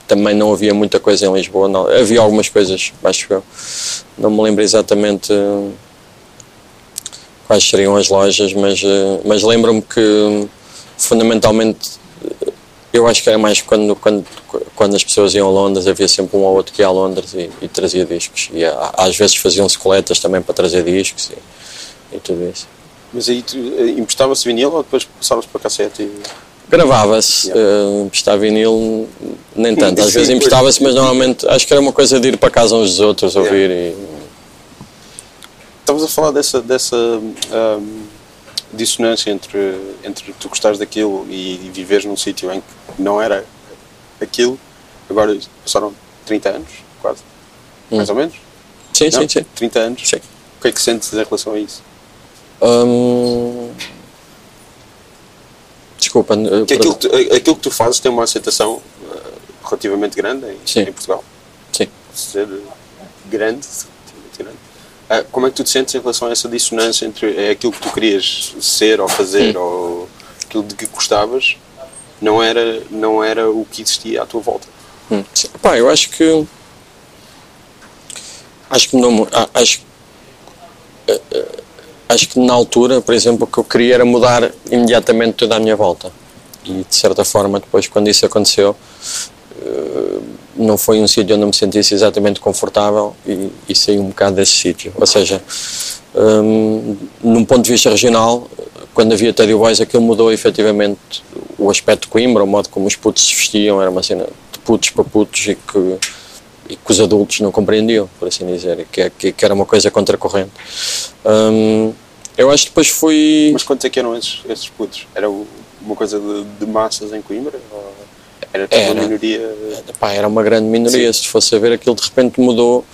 também não havia muita coisa em Lisboa, não. havia algumas coisas, acho eu. Não me lembro exatamente uh, quais seriam as lojas, mas, mas lembro-me que fundamentalmente eu acho que era mais quando, quando, quando as pessoas iam a Londres, havia sempre um ou outro que ia a Londres e, e trazia discos. E às vezes faziam-se coletas também para trazer discos e, e tudo isso. Mas aí eh, emprestava-se vinil ou depois passavas para cassete? E... Gravava-se, yeah. uh, emprestar vinil, nem tanto. Às vezes emprestava-se, mas normalmente acho que era uma coisa de ir para casa uns dos outros, ouvir yeah. e. Estavas a falar dessa, dessa um, dissonância entre, entre tu gostares daquilo e, e viveres num sítio em que não era aquilo. Agora passaram 30 anos, quase. Hum. Mais ou menos? Sim, não? sim, sim. 30 anos? Sim. O que é que sentes em relação a isso? Hum Desculpa. Eh, que aquilo, que tu, aquilo que tu fazes tem uma aceitação uh, relativamente grande em, em, Portugal. Sim. Ser grande. Uh, como é que tu te sentes em relação a essa dissonância entre é aquilo que tu querias ser ou fazer hum. ou aquilo de que gostavas não era, não era o que existia à tua volta? Hum. Pá, eu acho que acho que não acho acho que na altura, por exemplo, o que eu queria era mudar imediatamente toda a minha volta. E de certa forma, depois, quando isso aconteceu, eh, não foi um sítio onde eu me sentisse exatamente confortável e, e saí um bocado desse sítio. Ou seja, um, num ponto de vista regional, quando havia Teddy Boys, aquilo mudou efetivamente o aspecto de Coimbra, o modo como os putos se vestiam, era uma cena de putos para putos e que, e que os adultos não compreendiam, por assim dizer, que, é, que, que era uma coisa contracorrente. Um, eu acho que depois fui. Mas quantos é que eram esses, esses putos? Era uma coisa de, de massas em Coimbra? Ou era era, uma minoria? Pá, era uma grande minoria. Sim. Se fosse a ver, aquilo de repente mudou.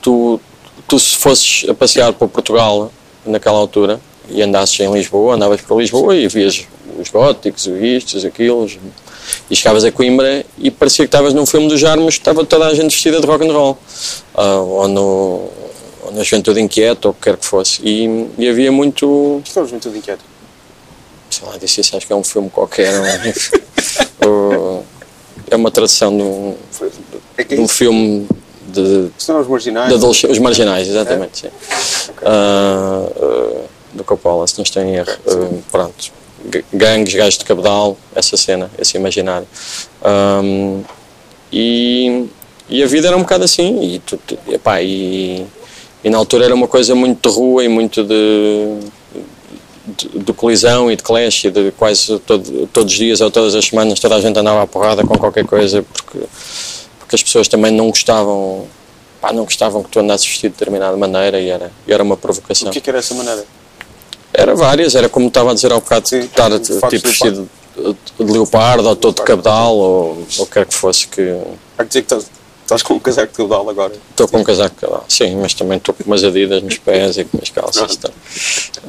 Tu, tu, se fosses a passear para Portugal naquela altura e andasses em Lisboa, andavas para Lisboa e vias os góticos, os vistos, aquilo, e chegavas a Coimbra e parecia que estavas num filme dos Jarmos, estava toda a gente vestida de rock and roll. Uh, ou no, ou na Juventude Inquieta, ou o que quer que fosse. E, e havia muito. O que é a Juventude Inquieta? Sei lá, disse isso, acho que é um filme qualquer. Um, é uma tradução de um, é de um filme de. São os marginais? De os marginais, exatamente, é? sim. Okay. Uh, uh, do Coppola, se não estou em erro. Uh, pronto. Gangues, gajos de cabedal, essa cena, esse imaginário. Um, e, e a vida era um bocado assim, e, tu, epá, e e na altura era uma coisa muito de rua e muito de, de, de colisão e de clash e de quase todo, todos os dias ou todas as semanas toda a gente andava à porrada com qualquer coisa porque, porque as pessoas também não gostavam pá, não gostavam que tu andasses vestido de determinada maneira e era, e era uma provocação. O que, é que era essa maneira? Era várias, era como estava a dizer há bocado, Sim, estar tipo vestido de leopardo ou todo de cabedal ou o que quer que fosse que... Há que dizer que Estás com um casaco de caudal agora? Estou com um casaco de caudal, sim, mas também estou com umas adidas nos pés e com umas calças. Tá.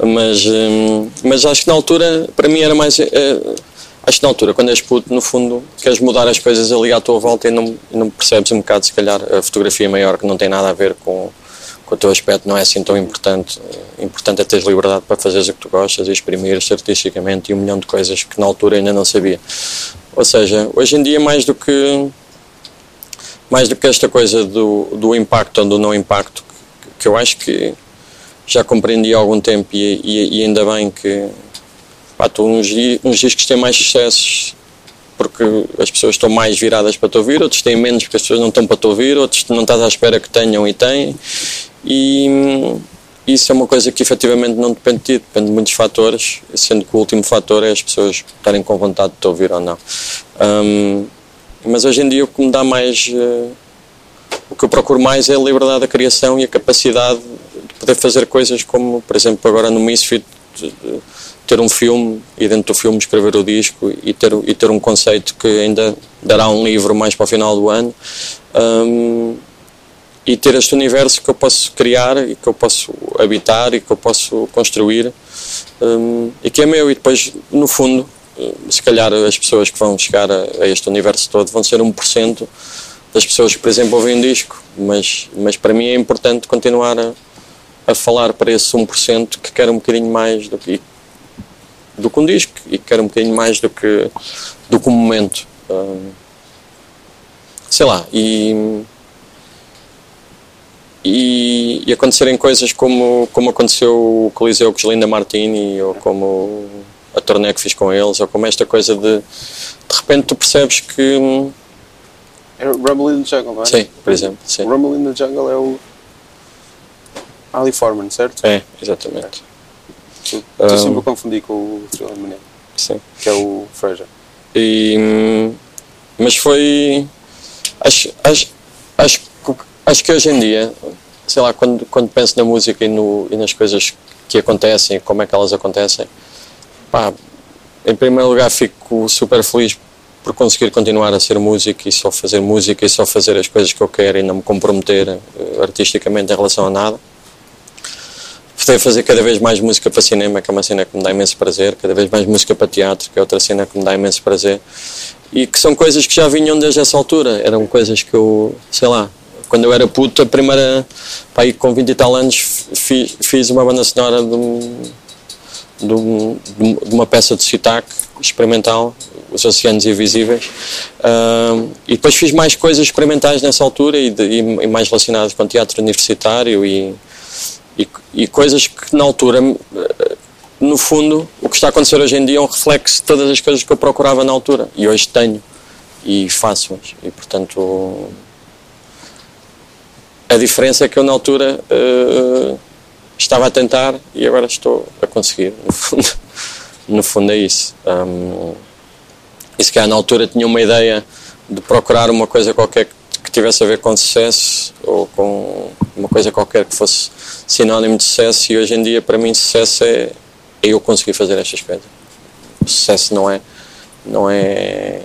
Mas, hum, mas acho que na altura, para mim era mais. É, acho que na altura, quando és puto, no fundo, queres mudar as coisas ali à tua volta e não, não percebes um bocado, se calhar, a fotografia maior que não tem nada a ver com, com o teu aspecto, não é assim tão importante. Importante é teres liberdade para fazeres o que tu gostas e exprimir-te artisticamente e um milhão de coisas que na altura ainda não sabia. Ou seja, hoje em dia, mais do que mais do que esta coisa do, do impacto ou do não impacto que eu acho que já compreendi há algum tempo e, e, e ainda bem que pá, tu, uns, uns discos têm mais sucessos porque as pessoas estão mais viradas para te ouvir, outros têm menos porque as pessoas não estão para te ouvir, outros não estás à espera que tenham e têm. E hum, isso é uma coisa que efetivamente não depende de ti, depende de muitos fatores, sendo que o último fator é as pessoas estarem com vontade de te ouvir ou não. Um, mas hoje em dia o que me dá mais. Uh, o que eu procuro mais é a liberdade da criação e a capacidade de poder fazer coisas como, por exemplo, agora no Misfit, ter um filme e dentro do filme escrever o disco e ter, e ter um conceito que ainda dará um livro mais para o final do ano um, e ter este universo que eu posso criar e que eu posso habitar e que eu posso construir um, e que é meu e depois no fundo se calhar as pessoas que vão chegar a, a este universo todo vão ser 1% das pessoas que por exemplo ouvem um disco mas, mas para mim é importante continuar a, a falar para esse 1% que quer um bocadinho mais do que do que um disco e quero um bocadinho mais do que, do que um momento. Uh, sei lá, e, e, e, acontecerem coisas como, como aconteceu o Coliseu com Linda Martini, ou como a turnê que fiz com eles, ou como esta coisa de de repente tu percebes que. É Rumble in the Jungle, não é? Sim, por exemplo. Sim. Rumble in the Jungle é o. Ali Foreman, certo? É, exatamente. Estou um, sempre a confundir com o Thriller Mané. Sim. Que é o Fraser. E, mas foi. Acho, acho, acho, acho que hoje em dia, sei lá, quando, quando penso na música e, no, e nas coisas que acontecem, como é que elas acontecem, pá, em primeiro lugar fico super feliz por conseguir continuar a ser músico e só fazer música e só fazer as coisas que eu quero e não me comprometer uh, artisticamente em relação a nada. Poder fazer cada vez mais música para cinema, que é uma cena que me dá imenso prazer, cada vez mais música para teatro, que é outra cena que me dá imenso prazer, e que são coisas que já vinham desde essa altura, eram coisas que eu, sei lá, quando eu era puto, a primeira, pá, aí com 20 e tal anos, fiz, fiz uma banda sonora de, um, de, um, de uma peça de Sitac experimental, Os Oceanos Invisíveis, uh, e depois fiz mais coisas experimentais nessa altura e, de, e mais relacionadas com teatro universitário e e, e coisas que na altura, no fundo, o que está a acontecer hoje em dia é um reflexo de todas as coisas que eu procurava na altura e hoje tenho e faço-as e portanto a diferença é que eu na altura uh, estava a tentar e agora estou a conseguir no fundo, no fundo é isso um, e se calhar na altura tinha uma ideia de procurar uma coisa qualquer que tivesse a ver com sucesso ou com uma coisa qualquer que fosse sinónimo de sucesso e hoje em dia para mim sucesso é, é eu conseguir fazer estas coisas. O sucesso não é não é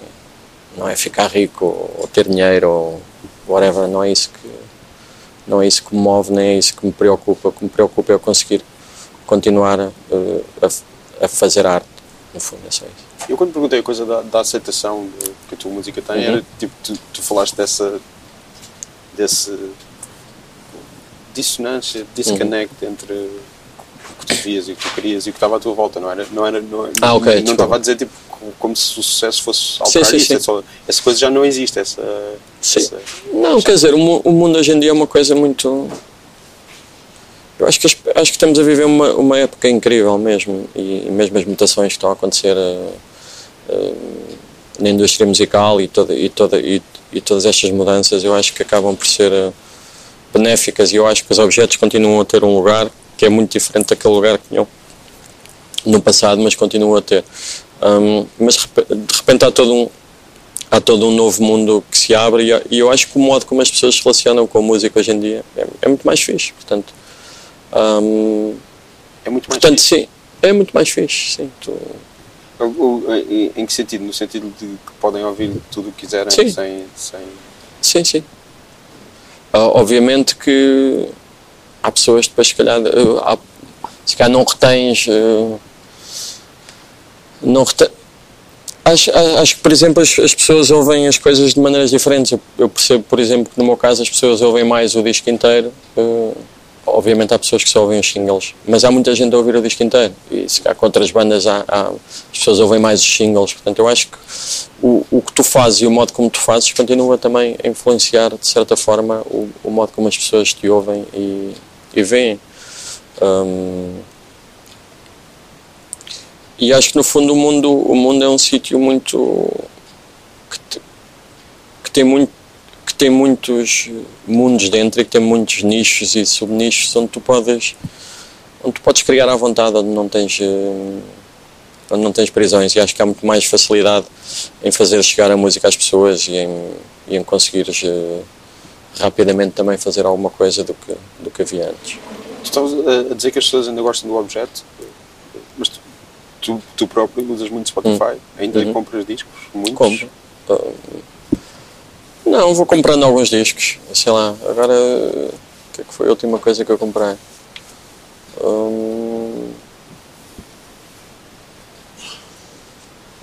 não é ficar rico ou ter dinheiro ou whatever, não é isso que não é isso que me move, nem é isso que me preocupa. O que me preocupa é eu conseguir continuar a, a, a fazer arte, no fundo, é só isso. Eu quando perguntei a coisa da, da aceitação que a tua música tem, uhum. era tipo, tu, tu falaste dessa desse dissonância, disconnect uhum. entre o que tu vias e o que tu querias e o que estava à tua volta, não era? Não, era, não, ah, okay, não estava a dizer tipo, como se o sucesso fosse alterar sim, sim, isso, sim. essa coisa já não existe, essa... Essa, não, quer dizer, o, o mundo hoje em dia é uma coisa muito... Eu acho que, acho que estamos a viver uma, uma época incrível mesmo, e, e mesmo as mutações que estão a acontecer uh, uh, na indústria musical e, toda, e, toda, e, e todas estas mudanças eu acho que acabam por ser uh, benéficas e eu acho que os objetos continuam a ter um lugar que é muito diferente daquele lugar que tinham no passado, mas continuam a ter. Um, mas de repente há todo um há todo um novo mundo que se abre e, eu acho que o modo como as pessoas se relacionam com a música hoje em dia é, é muito mais fixe, portanto um, é muito mais portanto fixe. sim, é muito mais fixe, sim. Tu, em que sentido? No sentido de que podem ouvir tudo o que quiserem sim. sem, sem. Sim, sim. Uh, obviamente que há pessoas depois, se calhar, uh, há, se calhar não retens. Uh, não. Acho, acho que, por exemplo, as, as, pessoas ouvem as coisas de maneiras diferentes. Eu, eu, percebo, por exemplo, que no meu caso as pessoas ouvem mais o disco inteiro. Uh, obviamente há pessoas que só ouvem os singles, mas há muita gente a ouvir o disco inteiro. E se cá com outras bandas há, há, as pessoas ouvem mais os singles. Portanto, eu acho que o, o que tu fazes e o modo como tu fazes continua também a influenciar, de certa forma, o, o modo como as pessoas te ouvem e, e veem. Um, e acho que no fundo o mundo, o mundo é um sítio muito que, que, tem muito que tem muitos mundos dentro e que tem muitos nichos e subnichos onde tu podes onde tu podes criar à vontade, onde não tens eh, onde não tens prisões e acho que há muito mais facilidade em fazer chegar a música às pessoas e em, e em conseguires uh, rapidamente também fazer alguma coisa do que, do que havia antes. Estavas a dizer que as pessoas ainda gostam do objeto, tu, tu próprio usas muito Spotify, hum. ainda uhum. compras discos? Muitos? Compro. Uh, não, vou comprando alguns discos, sei lá, agora o que, é que foi a última coisa que eu comprei? Um,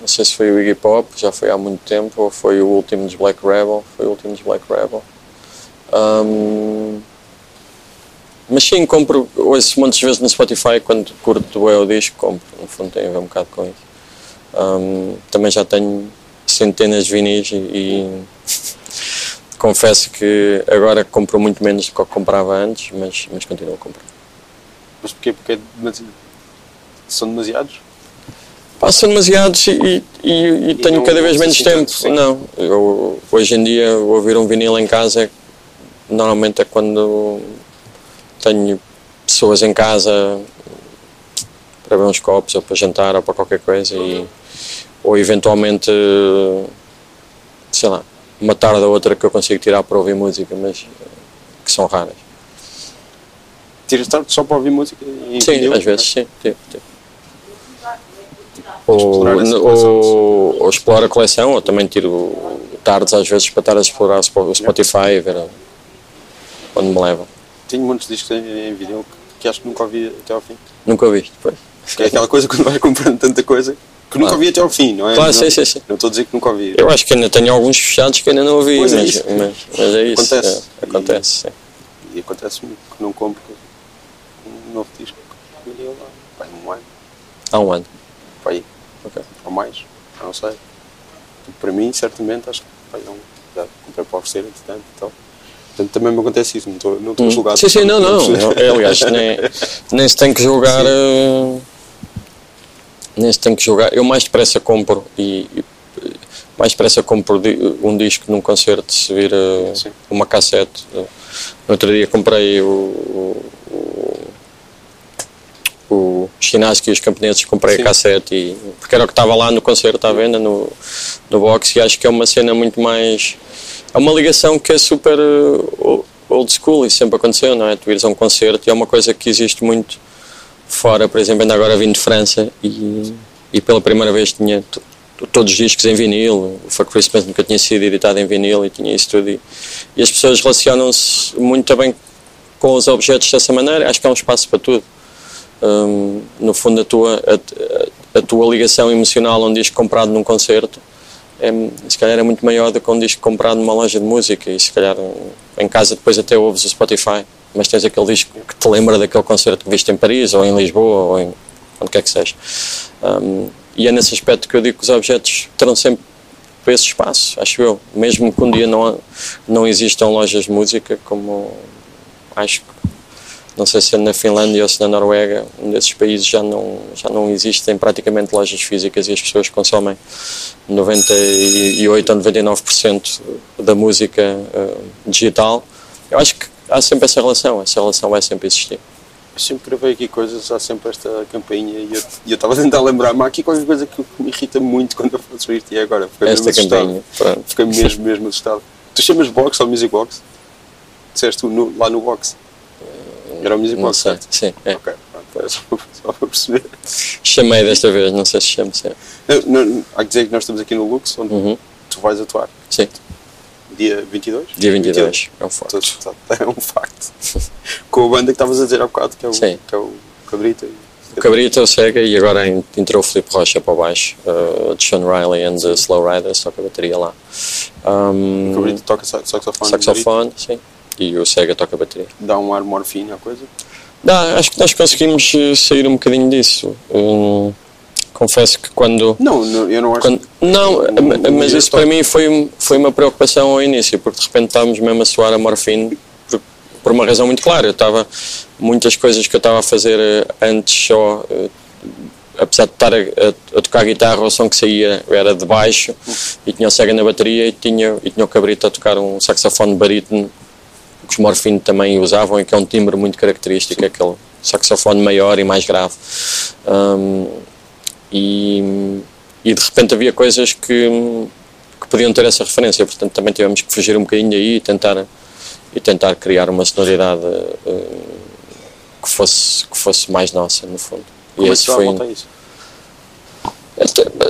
não sei se foi o Iggy Pop, já foi há muito tempo, ou foi o último dos Black Rebel, foi o último dos Black Rebel. Um, mas sim, compro, ouço muitas vezes no Spotify quando curto o disco, compro, no fundo tem a ver um bocado com isso. Um, também já tenho centenas de vinis e, e confesso que agora compro muito menos do que eu comprava antes, mas, mas continuo a comprar. Mas porquê? Porque é são demasiados? Pá, são demasiados e, e, e, tenho cada vez menos tempo. Não, eu, hoje em dia ouvir um vinil em casa é, normalmente é quando tenho pessoas em casa para ver uns copos ou para jantar ou para qualquer coisa e, ou eventualmente sei lá, uma tarde ou outra que eu consigo tirar para ouvir música, mas que são raras. Tiras tarde só para ouvir música? sim, às vezes sim. sim, sim. Ou, ou, ou exploro a coleção, ou também tiro tardes às vezes para estar a explorar o Spotify e ver onde me leva. Tenho muitos discos em, em vídeo que, que acho que nunca ouvi até ao fim. Nunca ouviste, depois. É aquela coisa quando vais comprando tanta coisa que nunca ouvi até ao fim, não é? Claro, não, sim, sim, sim. Não estou a dizer que nunca ouvi. Eu acho que ainda tenho alguns fechados que ainda não ouvi, mas, é mas, mas, mas, é isso. Acontece. É, acontece, sim. E, e acontece que não compro um novo disco. Vai um ano. Há um ano. Vai. Ok. Ou mais. Não sei. Para mim, certamente, acho que vai um. Já comprei para oferecer, entretanto e tal. Portanto, também me acontece isso, não estou, não estou hum. julgado. Sim, sim, não, não. não. É, aliás, nem, nem se tem que julgar. Uh, nem se tem que julgar. Eu mais depressa compro e, e mais depressa compro um disco num concerto se vir uh, uma cassete. No outro dia comprei o, o, o, o Chinaski e os Camponeses, comprei Sim. a cassete e, porque era o que estava lá no concerto à venda, no, no box, e acho que é uma cena muito mais é uma ligação que é super uh, old school e sempre aconteceu, não é? Tu ires a um concerto e é uma coisa que existe muito fora, por exemplo, ainda agora vim de França e, e pela primeira vez tinha todos os discos em vinil, o Fuck Christmas nunca tinha sido editado em vinil e tinha isso tudo e, e as pessoas relacionam-se muito bem com os objetos dessa maneira, acho que há um espaço para tudo. Um, no fundo a tua, a, a, tua ligação emocional a um disco comprado num concerto é, se calhar é muito maior do que um disco comprado numa loja de música e se calhar em casa depois até ouves o Spotify, mas tens aquele disco que te lembra daquele concerto que viste em Paris ou em Lisboa ou em onde quer que seja. Um, e é nesse aspecto que eu digo que os objetos terão sempre esse espaço, acho eu. Mesmo que um dia não, não existam lojas de música, como acho que não sei se é na Finlândia ou se na Noruega, um desses países já não, já não existem praticamente lojas físicas e as pessoas consomem 98 ou 99% da música uh, digital. Eu acho que há sempre essa relação, essa relação vai sempre existir. Eu sempre gravei aqui coisas, há sempre esta campainha e eu estava a tentar lembrar-me. Há aqui qualquer coisa que me irrita muito quando eu faço isto e é agora fiquei esta mesmo campainha, assustado. Fiquei mesmo, mesmo assustado. Tu chamas box ou music box? Disseste no, lá no box? Era o Music Box, certo? Sim, é. Ok, pronto, só, só para perceber. Chamei desta vez, não sei se chamo, sim. Não, não, há que dizer que nós estamos aqui no Lux, onde uhum. tu vais atuar. Sim. Dia 22? Dia 22, 22. é um facto. É um facto. Com a banda que estavas a dizer há bocado, que é o, sim. Que é o Cabrita. O Cabrita, o Sega, e agora entrou o Felipe Rocha para baixo, uh, de Sean Riley and the Slow Riders, toca a bateria lá. Um, o Cabrita toca saxofone? Saxofone, sim e o Sega toca a bateria. Dá um ar morfina à coisa? Dá, acho que nós conseguimos eh, sair um bocadinho disso. Um, confesso que quando. Não, não eu não acho. Quando, não, não, mas isso para mim foi, foi uma preocupação ao início, porque de repente estávamos mesmo a soar a morfina. por uma razão muito clara. Eu estava, muitas coisas que eu estava a fazer eh, antes só, eh, apesar de estar a, a, a, tocar guitarra, o som que saía era de baixo e tinha o Sega na bateria e tinha, e tinha o Cabrito a tocar um saxofone barítono que os Morfino também usavam e que é um timbre muito característico, aquele saxofone maior e mais grave. Um, e, e de repente havia coisas que, que podiam ter essa referência, portanto também tivemos que fugir um bocadinho aí e tentar, e tentar criar uma sonoridade uh, que, fosse, que fosse mais nossa, no fundo. Como e é esse foi. Isso?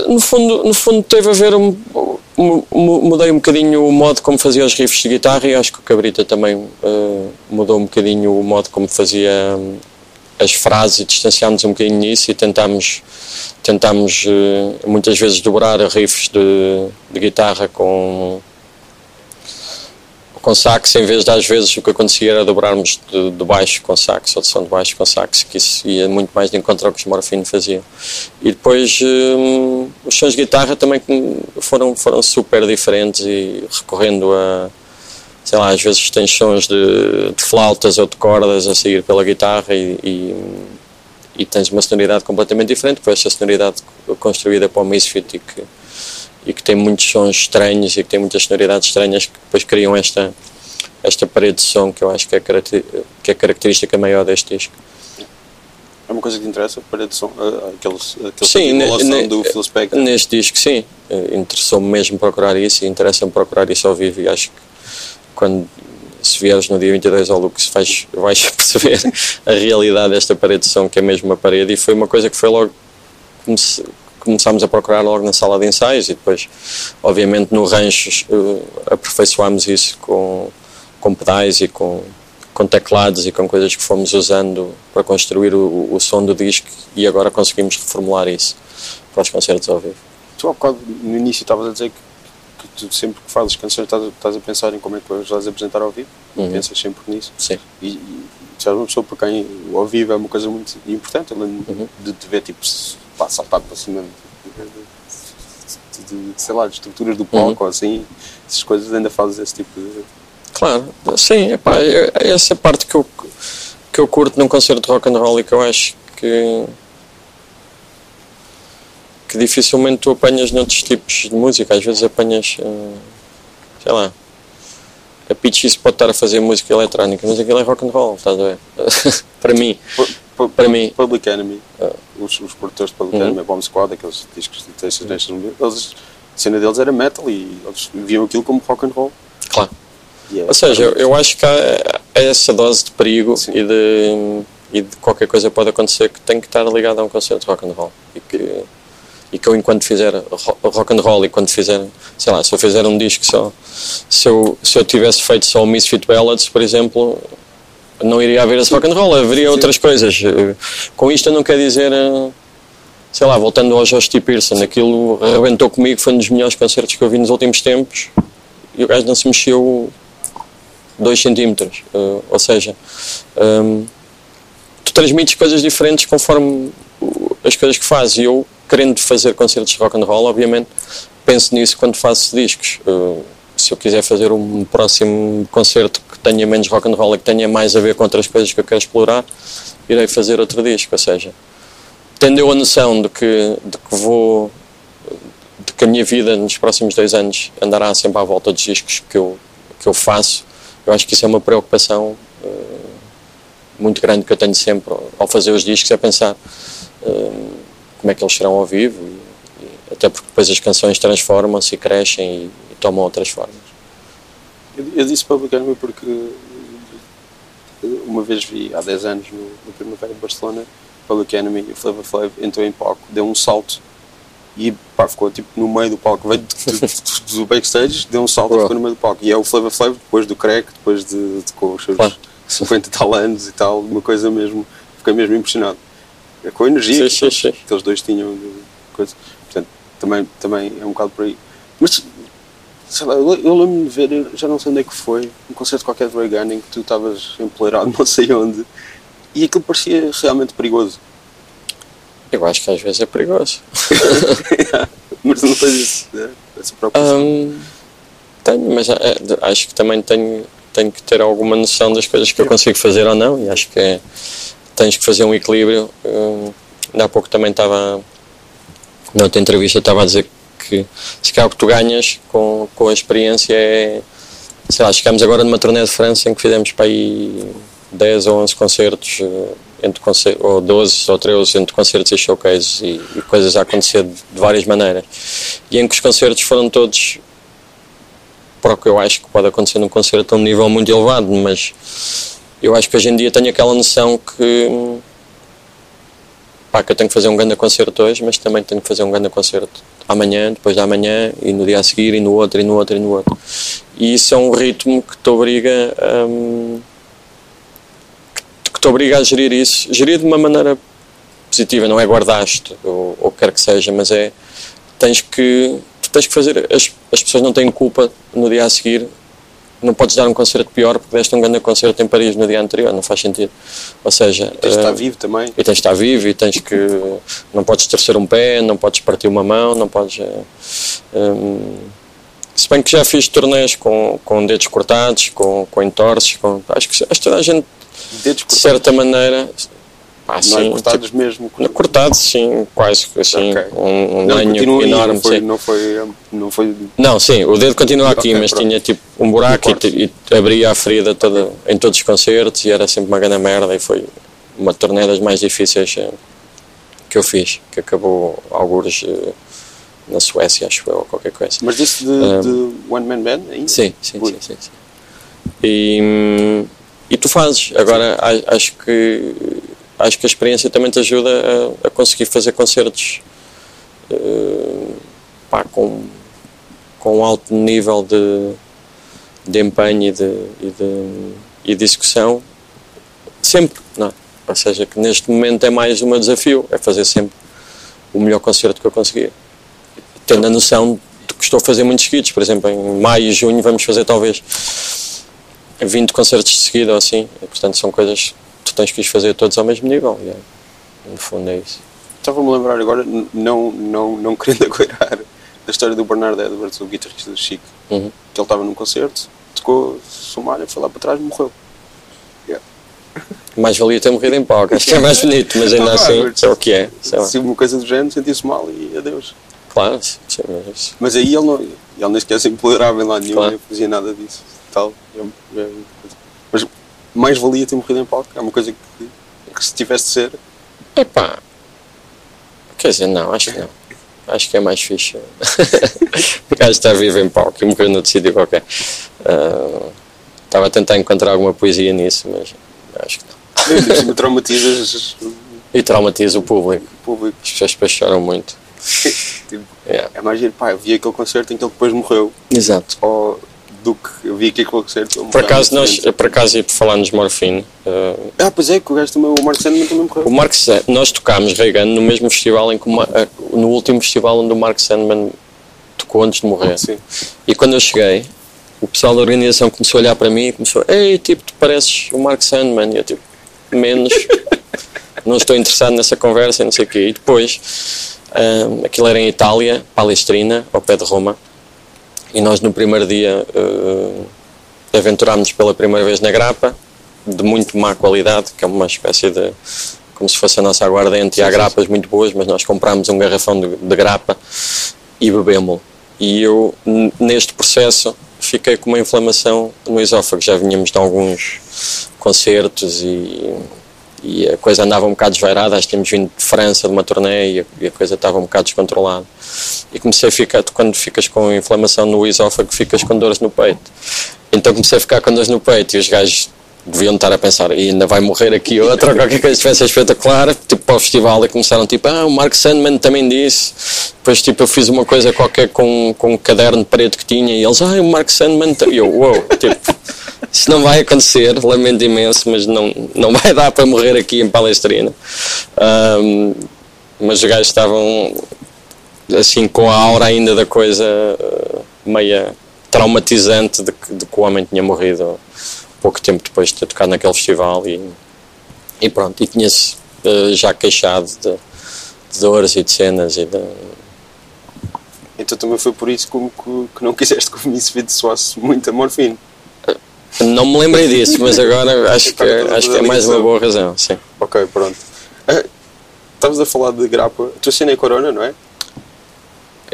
No fundo, no fundo teve a ver um, mudei um bocadinho o modo como fazia os riffs de guitarra e acho que o Cabrita também uh, mudou um bocadinho o modo como fazia um, as frases e distanciámos um bocadinho nisso e tentámos tentámos uh, muitas vezes dobrar riffs de, de guitarra com com sax, em vez de às vezes o que acontecia era dobrarmos de, de baixo com sax, ou de som de baixo com sax, que isso ia muito mais de encontro ao que os Morfino faziam. E depois hum, os sons de guitarra também foram, foram super diferentes e recorrendo a, sei lá, às vezes tens sons de, de flautas ou de cordas a sair pela guitarra e, e, e tens uma sonoridade completamente diferente, com essa sonoridade construída para o Misfit e que e que tem muitos sons estranhos e que tem muitas sonoridades estranhas que depois criam esta, esta parede de som que eu acho que é, que é característica maior deste disco. É uma coisa que te interessa, parede de som, aqueles, aqueles sim, ne, do Phil Spector? Neste disco sim, eh, interessou-me mesmo procurar isso e interessa-me procurar isso ao vivo e acho que quando se vieres no dia 22 ao Lux vais, vais perceber a realidade desta parede de som que é mesmo uma parede e foi uma coisa que foi logo começámos a procurar logo na sala de ensaios e depois, obviamente, no rancho uh, aperfeiçoámos isso com, com pedais e com, com teclados e com coisas que fomos usando para construir o, o som do disco e agora conseguimos reformular isso para os concertos ao vivo. Tu, há bocado, no início, estavas a dizer que, que tu sempre que fazes canções estás, estás, a pensar em como é que vais apresentar ao vivo, uhum. pensas sempre nisso. Sim. E, e já uma pessoa para quem o ao vivo é uma coisa muito importante, além uhum. de te ver tipo pá, saltar para cima de, de, de, sei lá, de estruturas do palco, uhum. assim, essas coisas ainda fazes esse tipo de. Claro, sim, epá, é, é essa parte que eu, que eu curto num concerto de rock and roll e que eu acho que que dificilmente tu apanhas noutros tipos de música, às vezes apanhas, eh, sei lá, a Peaches pode estar a fazer música eletrónica, mas aquilo é rock and roll, estás a ver? Para mim para mim. Public Enemy, uh, os, os produtores de Public uhum. Enemy, a Bomb Squad, aqueles discos de Texas National, eles, a cena deles era metal e eles viam aquilo como rock and roll. Claro. Yeah. Ou seja, eu, eu, acho que há, essa dose de perigo e de, e de qualquer coisa pode acontecer que tem que estar ligado a um concerto de rock and roll. E que, e que eu enquanto fizer rock and roll e quando fizer, sei lá, se eu fizer um disco só, se eu, se eu tivesse feito só o Misfit Ballads, por exemplo, não iria haver esse rock and roll, haveria Sim. outras coisas. Com isto eu não quero dizer, eh, sei lá, voltando ao Josh T. Pearson, aquilo arrebentou comigo, foi um dos melhores concertos que eu vi nos últimos tempos e o gajo não se mexeu 2 centímetros. Uh, ou seja, um, tu transmites coisas diferentes conforme as coisas que fazes. E eu, querendo fazer concertos de rock and roll, obviamente, penso nisso quando faço discos. Uh, se eu quiser fazer um próximo concerto tenha menos rock and roll e que tenha mais a ver com outras coisas que eu quero explorar, irei fazer outro disco, ou seja, tendo eu a noção de que, de que vou de que a minha vida nos próximos dois anos andará sempre à volta dos discos que eu, que eu faço, eu acho que isso é uma preocupação uh, muito grande que eu tenho sempre ao fazer os discos, é pensar uh, como é que eles serão ao vivo, e, e, até porque depois as canções transformam-se e crescem e, tomam outras formas. Eu, eu disse publicamente porque uma vez vi há 10 anos no, no Primavera de Barcelona Public Enemy e Flavor Flav entrou em palco, deu um salto e pá, ficou tipo no meio do palco, veio do, do backstage, deu um salto e ficou no meio do palco. E é o Flavor Flav depois do crack, depois de, de com os seus claro. 50 tal anos e tal, uma coisa mesmo, fiquei mesmo impressionado. Com a energia sim, que, sim, sim. que eles dois tinham, coisa. Portanto, também, também é um bocado por aí. Mas sei lá, eu, eu lembro-me de ver, já não sei onde é que foi, um concerto qualquer de Reagan em que tu estavas empoleirado não sei onde, e aquilo parecia realmente perigoso. Eu acho que às vezes é perigoso. mas não tens né, essa preocupação? Um, tenho, mas é, acho que também tenho, tenho que ter alguma noção das coisas que eu consigo fazer ou não, e acho que é, tens que fazer um equilíbrio. Ainda há pouco também estava, na outra entrevista, estava a dizer que se calhar o que tu ganhas com, com a experiência é, sei lá, chegamos agora numa turnê de França em que fizemos para aí 10 ou 11 concertos, uh, entre concertos, ou 12 ou 13 entre concertos e showcases e, e coisas a acontecer de, de várias maneiras. E em que os concertos foram todos para o que eu acho que pode acontecer num concerto a um nível muito elevado, mas eu acho que hoje em dia tenho aquela noção que, pá, que eu tenho que fazer um grande concerto hoje, mas também tenho que fazer um grande concerto amanhã, depois de amanhã, e no dia a seguir, e no outro, e no outro, e no outro. E isso é um ritmo que te obriga a. Um, que te obriga a gerir isso, gerir de uma maneira positiva, não é guardaste ou, ou quer que seja, mas é tens que tens que fazer, as, as pessoas não têm culpa no dia a seguir, não podes dar um concerto pior porque deste um grande concerto em Paris no dia anterior, não faz sentido. Ou seja, tens de estar uh, vivo também. E tens de estar vivo e tens que. Não podes torcer um pé, não podes partir uma mão, não podes. Um, se bem que já fiz turnês com, com dedos cortados, com, com entorces, com, acho que acho que toda a gente, de certa maneira, ah, não é cortados tipo, mesmo? Cortados, sim, quase assim, okay. um, um não, enorme. Não foi, não foi, não, foi, não, sim, o dedo continua aqui, okay, mas pronto. tinha tipo um buraco e, e, abria a ferida toda, em todos os concertos e era sempre uma grande merda e foi uma turnê das mais difíceis eh, que eu fiz, que acabou alguns eh, na Suécia, acho eu, ou qualquer coisa. Mas disse de, um, de One Man Band ainda? Sim, sim, sim, sim, sim. E, e tu fazes, agora acho que acho que a experiência também te ajuda a, a conseguir fazer concertos uh, pá, com, com um alto nível de, de empenho e de, e de, e de execução sempre, não é? Ou seja, que neste momento é mais um desafio, é fazer sempre o melhor concerto que eu conseguir. Tendo a noção de que estou a fazer muitos seguidos, por exemplo, em maio e junho vamos fazer talvez 20 concertos de seguida ou assim, e, portanto são coisas tu tens que os fazer todos ao mesmo nível. Yeah. No fundo é isso. Estava-me a lembrar agora, não, não, não querendo aguardar, da história do Bernard Edwards, o guitarrista do Chico. Uhum. Que ele estava num concerto, tocou Somália, foi lá para trás e morreu. Yeah. Mais valia ter morrido em palco, acho que é mais bonito, mas ainda assim é o que é. Se uma coisa do género, sentia-se mal e adeus. Claro, sim, mas... mas aí ele, não, ele nem sequer se empoderava em lá nenhum, claro. nem fazia nada disso. Tal. Mas mais valia ter morrido em palco. É uma coisa que, que se tivesse de ser. Epá. Quer dizer, não, acho que não. Acho que é mais fixe. o gajo está vivo em palco e morreu no sítio qualquer. Uh, estava a tentar encontrar alguma poesia nisso, mas acho que não. Me traumatizas. E traumatiza o público. O público. As pessoas choram muito. tipo, yeah. É mais giro, pá, eu vi aquele concerto em que ele depois morreu. Exato. Ou do que eu vi aqui com o concerto. Por acaso, nós, por acaso, e por falar nos. Uh, ah, pois é, que o gajo também, o Mark Sandman também morreu. O Mark nós tocámos Reagan no mesmo festival em que, uh, no último festival onde o Mark Sandman tocou antes de morrer. sim. E quando eu cheguei, o pessoal da organização começou a olhar para mim e começou: Ei, tipo, tu pareces o Mark Sandman. E eu, tipo, menos, não estou interessado nessa conversa, não sei o quê. E depois, uh, aquilo era em Itália, Palestrina, ao pé de Roma e nós no primeiro dia uh, aventurámos pela primeira vez na grapa, de muito má qualidade, que é uma espécie de como se fosse a nossa aguardente sim, e há grapas muito boas, mas nós comprámos um garrafão de, de grapa e bebemos. E eu, neste processo, fiquei com uma inflamação no esófago. Já vinhamos de alguns concertos e e a coisa andava um bocado desvairada, acho que tínhamos vindo de França de uma turnê e a, e a, coisa estava um bocado descontrolada. E comecei a ficar, quando ficas com inflamação no esófago, ficas com dores no peito. Então comecei a ficar com dores no peito e os gajos deviam estar a pensar, e ainda vai morrer aqui outra, ou qualquer coisa tivesse espetacular, tipo para o festival, e começaram tipo, ah, o Mark Sandman também disse, depois tipo eu fiz uma coisa qualquer com, com um caderno preto que tinha, e eles, ah, o Mark Sandman, e eu, uou, wow, tipo, isso não vai acontecer, lamento imenso, mas não, não vai dar para morrer aqui em Palestrina. Um, mas os gajos estavam assim com a aura ainda da coisa uh, meia traumatizante de que, de que o homem tinha morrido pouco tempo depois de ter tocado naquele festival e, e pronto, e tinha-se uh, já queixado de, de, dores e de cenas e de... Então também foi por isso como que, que não quiseste que o Misfit soasse muito a morfina? Não me lembrei disso, mas agora acho que, acho que é mais uma boa razão. Sim. Ok, pronto. Ah, Estavas a falar de grapa. Tu assinei Corona, não é?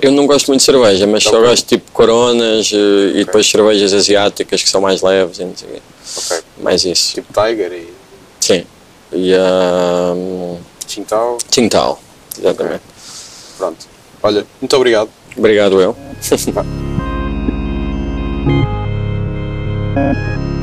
Eu não gosto muito de cerveja, mas só gosto tipo coronas eh, e depois cervejas asiáticas que são mais leves e não sei o quê. Ok. Mais isso. Tipo Tiger e Sim. E um, Qingdao. Qingdao, exatamente. Pronto. Olha, muito obrigado. Obrigado eu. thank you.